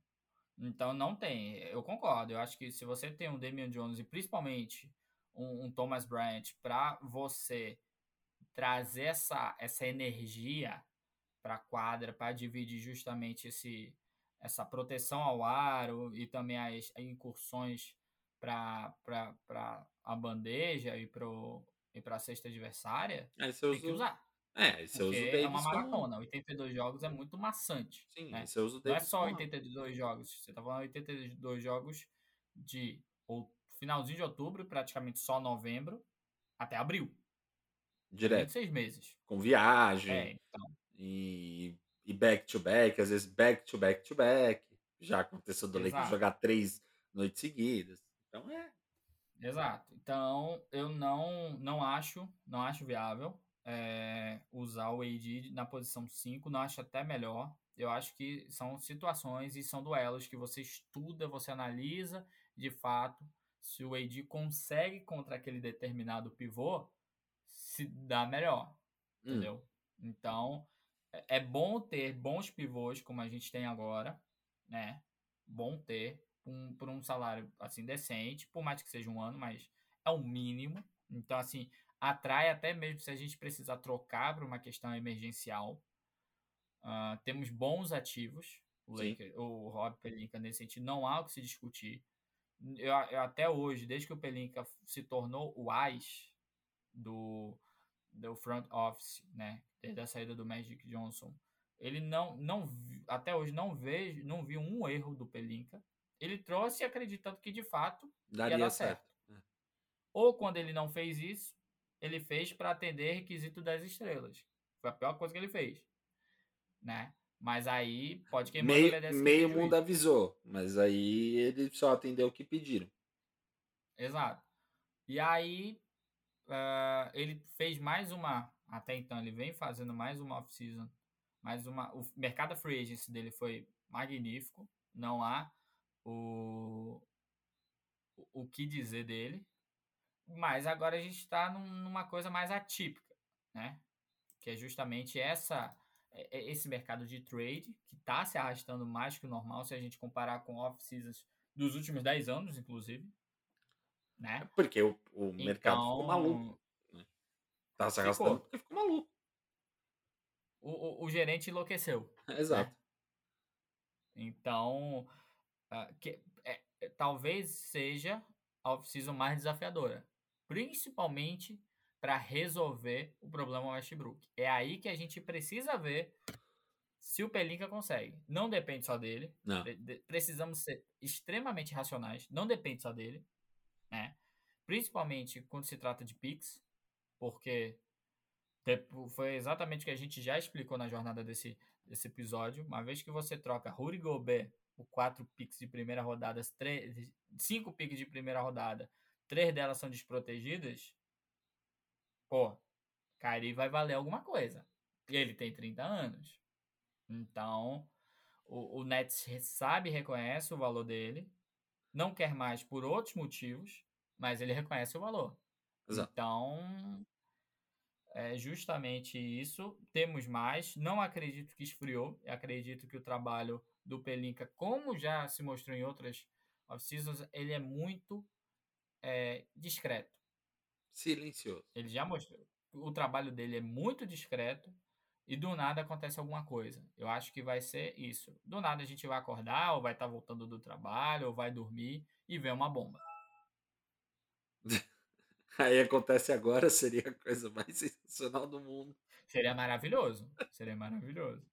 então não tem. Eu concordo. Eu acho que se você tem um Damian Jones e principalmente um, um Thomas Bryant para você trazer essa, essa energia para a quadra, para dividir justamente esse, essa proteção ao aro e também as, incursões para a bandeja e para e a sexta adversária, você tem usa... que usar. É, você usa o Davis. É uma maratona. Como... 82 jogos é muito maçante. Sim, né? você usa o Davis. Não é só 82 jogos. Você tá falando 82 jogos de ou, finalzinho de outubro, praticamente só novembro, até abril. Direto. 26 meses. Com viagem. É, então. E, e back to back, às vezes back to back to back. Já aconteceu do Lakers jogar três noites seguidas. Então é. Exato. Então, eu não, não acho, não acho viável é, usar o AD na posição 5, não acho até melhor. Eu acho que são situações e são duelos que você estuda, você analisa de fato se o AD consegue contra aquele determinado pivô se dá melhor, hum. entendeu? Então, é, é bom ter bons pivôs como a gente tem agora, né? Bom ter, um, por um salário assim decente, por mais que seja um ano, mas é o mínimo. Então, assim, atrai até mesmo se a gente precisar trocar para uma questão emergencial. Uh, temos bons ativos. O, Laker, o Rob Pelinka, nesse sentido, não há o que se discutir. Eu, eu, até hoje, desde que o Pelinka se tornou o AIS do, do front office, né, desde a saída do Magic Johnson, ele não, não até hoje não vejo, não vi um erro do Pelinka ele trouxe acreditando que de fato Daria ia dar certo. certo. É. Ou quando ele não fez isso, ele fez para atender requisito das estrelas. Foi a pior coisa que ele fez. Né? Mas aí pode queimar meio, meio mundo avisou, mas aí ele só atendeu o que pediram. Exato. E aí uh, ele fez mais uma, até então ele vem fazendo mais uma off-season, mais uma, o mercado free agency dele foi magnífico, não há o, o que dizer dele. Mas agora a gente está numa coisa mais atípica, né? Que é justamente essa é, é esse mercado de trade que está se arrastando mais que o normal se a gente comparar com off-seasons dos últimos 10 anos, inclusive. Né? É porque o, o mercado então, ficou maluco. Tá se arrastando ficou. porque ficou maluco. O, o, o gerente enlouqueceu. Exato. Né? Então, uh, que, é, é, talvez seja a off-season mais desafiadora, principalmente para resolver o problema Westbrook. É aí que a gente precisa ver se o Pelinka consegue. Não depende só dele. Não. Precisamos ser extremamente racionais. Não depende só dele, né? Principalmente quando se trata de picks, porque foi exatamente o que a gente já explicou na jornada desse, desse episódio. Uma vez que você troca Rudy Gobert por quatro picks de primeira rodada, três, cinco picks de primeira rodada, três delas são desprotegidas, pô, Kyrie vai valer alguma coisa. ele tem 30 anos. Então, o, o Nets sabe e reconhece o valor dele, não quer mais por outros motivos, mas ele reconhece o valor. Exato. Então, é justamente isso. Temos mais. Não acredito que esfriou. Acredito que o trabalho do Pelinka, como já se mostrou em outras off-seasons, ele é muito é, discreto. Silencioso. Ele já mostrou. O trabalho dele é muito discreto e do nada acontece alguma coisa. Eu acho que vai ser isso. Do nada a gente vai acordar, ou vai estar tá voltando do trabalho, ou vai dormir e vê uma bomba. Aí acontece agora, seria a coisa mais sensacional do mundo. Seria maravilhoso. Seria maravilhoso.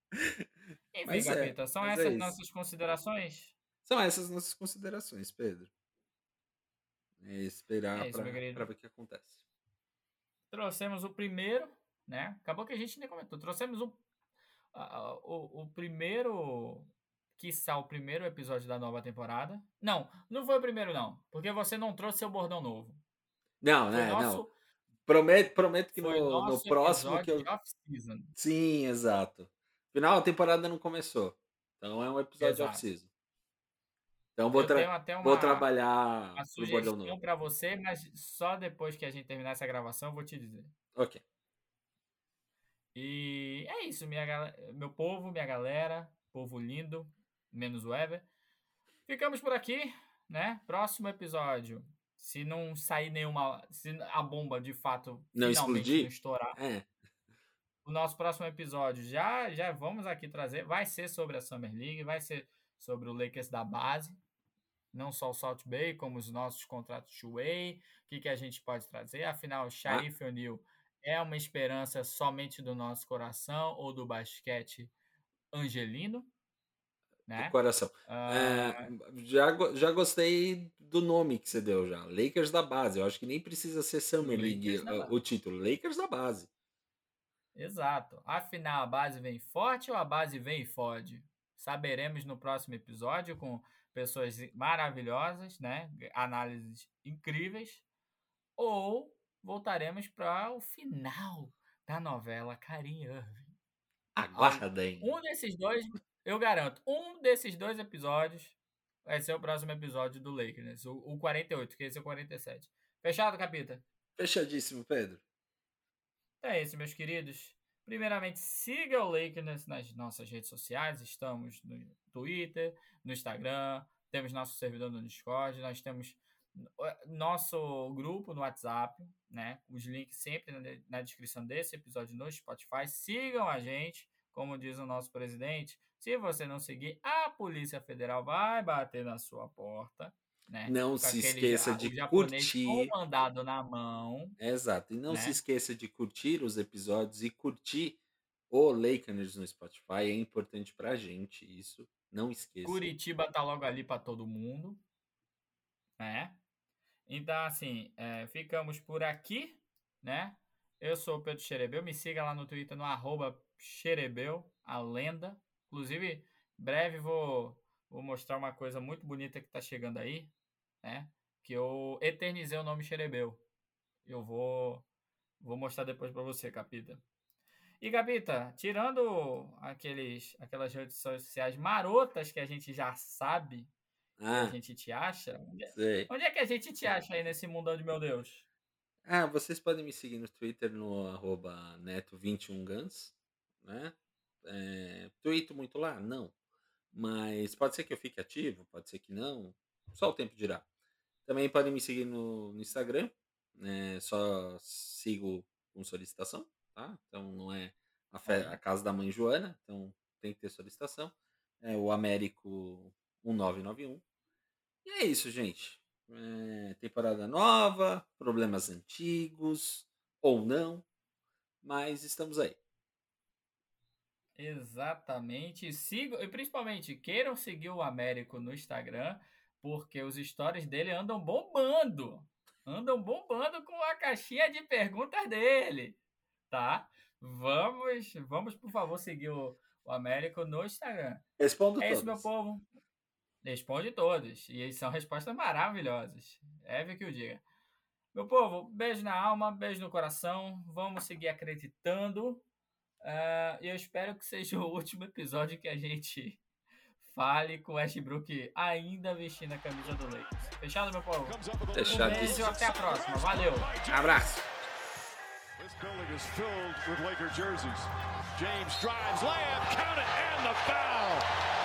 Enfim, mas Capita, é, são essas é nossas considerações? São essas nossas considerações, Pedro. É esperar é para ver o que acontece. Trouxemos o primeiro, né? Acabou que a gente nem comentou. Trouxemos o, o, o primeiro, quiçá o primeiro episódio da nova temporada. Não, não foi o primeiro não, porque você não trouxe seu bordão novo. Não, né? Nosso... Não. Prometo, prometo que no, no próximo que eu. Sim, exato. Final, a temporada não começou. Então é um episódio off-season. Então vou, tra uma, vou trabalhar uma sugestão para você, mas só depois que a gente terminar essa gravação eu vou te dizer. Ok. E é isso, minha, meu povo, minha galera, povo lindo, menos o Ever. Ficamos por aqui, né? Próximo episódio. Se não sair nenhuma. Se a bomba de fato não finalmente explodir, não estourar. É. O nosso próximo episódio já já vamos aqui trazer. Vai ser sobre a Summer League, vai ser sobre o Lakers da base não só o Salt Bay, como os nossos contratos two-way, o que, que a gente pode trazer. Afinal, o Sharif ah. O'Neal é uma esperança somente do nosso coração ou do basquete angelino? Né? Do coração. Uh... É, já, já gostei do nome que você deu já. Lakers da base. Eu acho que nem precisa ser Summer League o título. Lakers da base. Exato. Afinal, a base vem forte ou a base vem e fode? Saberemos no próximo episódio com pessoas maravilhosas, né? Análises incríveis. Ou voltaremos para o final da novela Karim Irving. Aguardem. Um desses dois, eu garanto, um desses dois episódios vai ser o próximo episódio do Lakers, o, o 48, que esse é o 47. Fechado, Capita? Fechadíssimo, Pedro. É isso, meus queridos. Primeiramente, siga o Lakers nas nossas redes sociais. Estamos no Twitter, no Instagram, temos nosso servidor no Discord, nós temos nosso grupo no WhatsApp, né? Os links sempre na, na descrição desse episódio no Spotify. Sigam a gente, como diz o nosso presidente. Se você não seguir, a Polícia Federal vai bater na sua porta. Né? Não Com se esqueça de curtir. Com mandado na mão. Exato. E não né? se esqueça de curtir os episódios e curtir o Lakers no Spotify. É importante pra gente isso. Não esqueça. Curitiba tá logo ali para todo mundo. Né? Então, assim, é, ficamos por aqui, né? Eu sou o Pedro Xerebeu. Me siga lá no Twitter no arroba Xerebeu, a lenda. Inclusive, breve vou, vou mostrar uma coisa muito bonita que tá chegando aí né? Que eu eternizei o nome Xerebeu. Eu vou vou mostrar depois para você, Capita. E Capita, tirando aqueles aquelas redes sociais marotas que a gente já sabe ah, que a ah. gente te acha, onde, é, onde é que a gente te acha aí nesse mundão de meu Deus? Ah, vocês podem me seguir no Twitter no arroba neto21guns, né? É, tweeto muito lá? Não. Mas pode ser que eu fique ativo, pode ser que não. Só o tempo dirá. Também podem me seguir no, no Instagram, né? Só sigo com solicitação, tá? Então não é a, fe, a casa da mãe Joana, então tem que ter solicitação. É o Américo 1991. E é isso, gente. É, temporada nova, problemas antigos ou não, mas estamos aí. Exatamente. Sigam, e principalmente queiram seguir o Américo no Instagram porque os stories dele andam bombando. Andam bombando com a caixinha de perguntas dele, tá? Vamos, vamos por favor, seguir o, o Américo no Instagram. Respondo é todos. isso, meu povo. Responde todos. E são respostas maravilhosas. É que eu diga. Meu povo, beijo na alma, beijo no coração. Vamos seguir acreditando Uh, eu espero que seja o último episódio que a gente fale com o Westbrook ainda vestindo a camisa do Lakers. Fechado, meu povo? Fechado. Um beijo até a próxima. Valeu. Abraço. This building is filled with Laker jerseys. James drives, layup, count it, and the foul.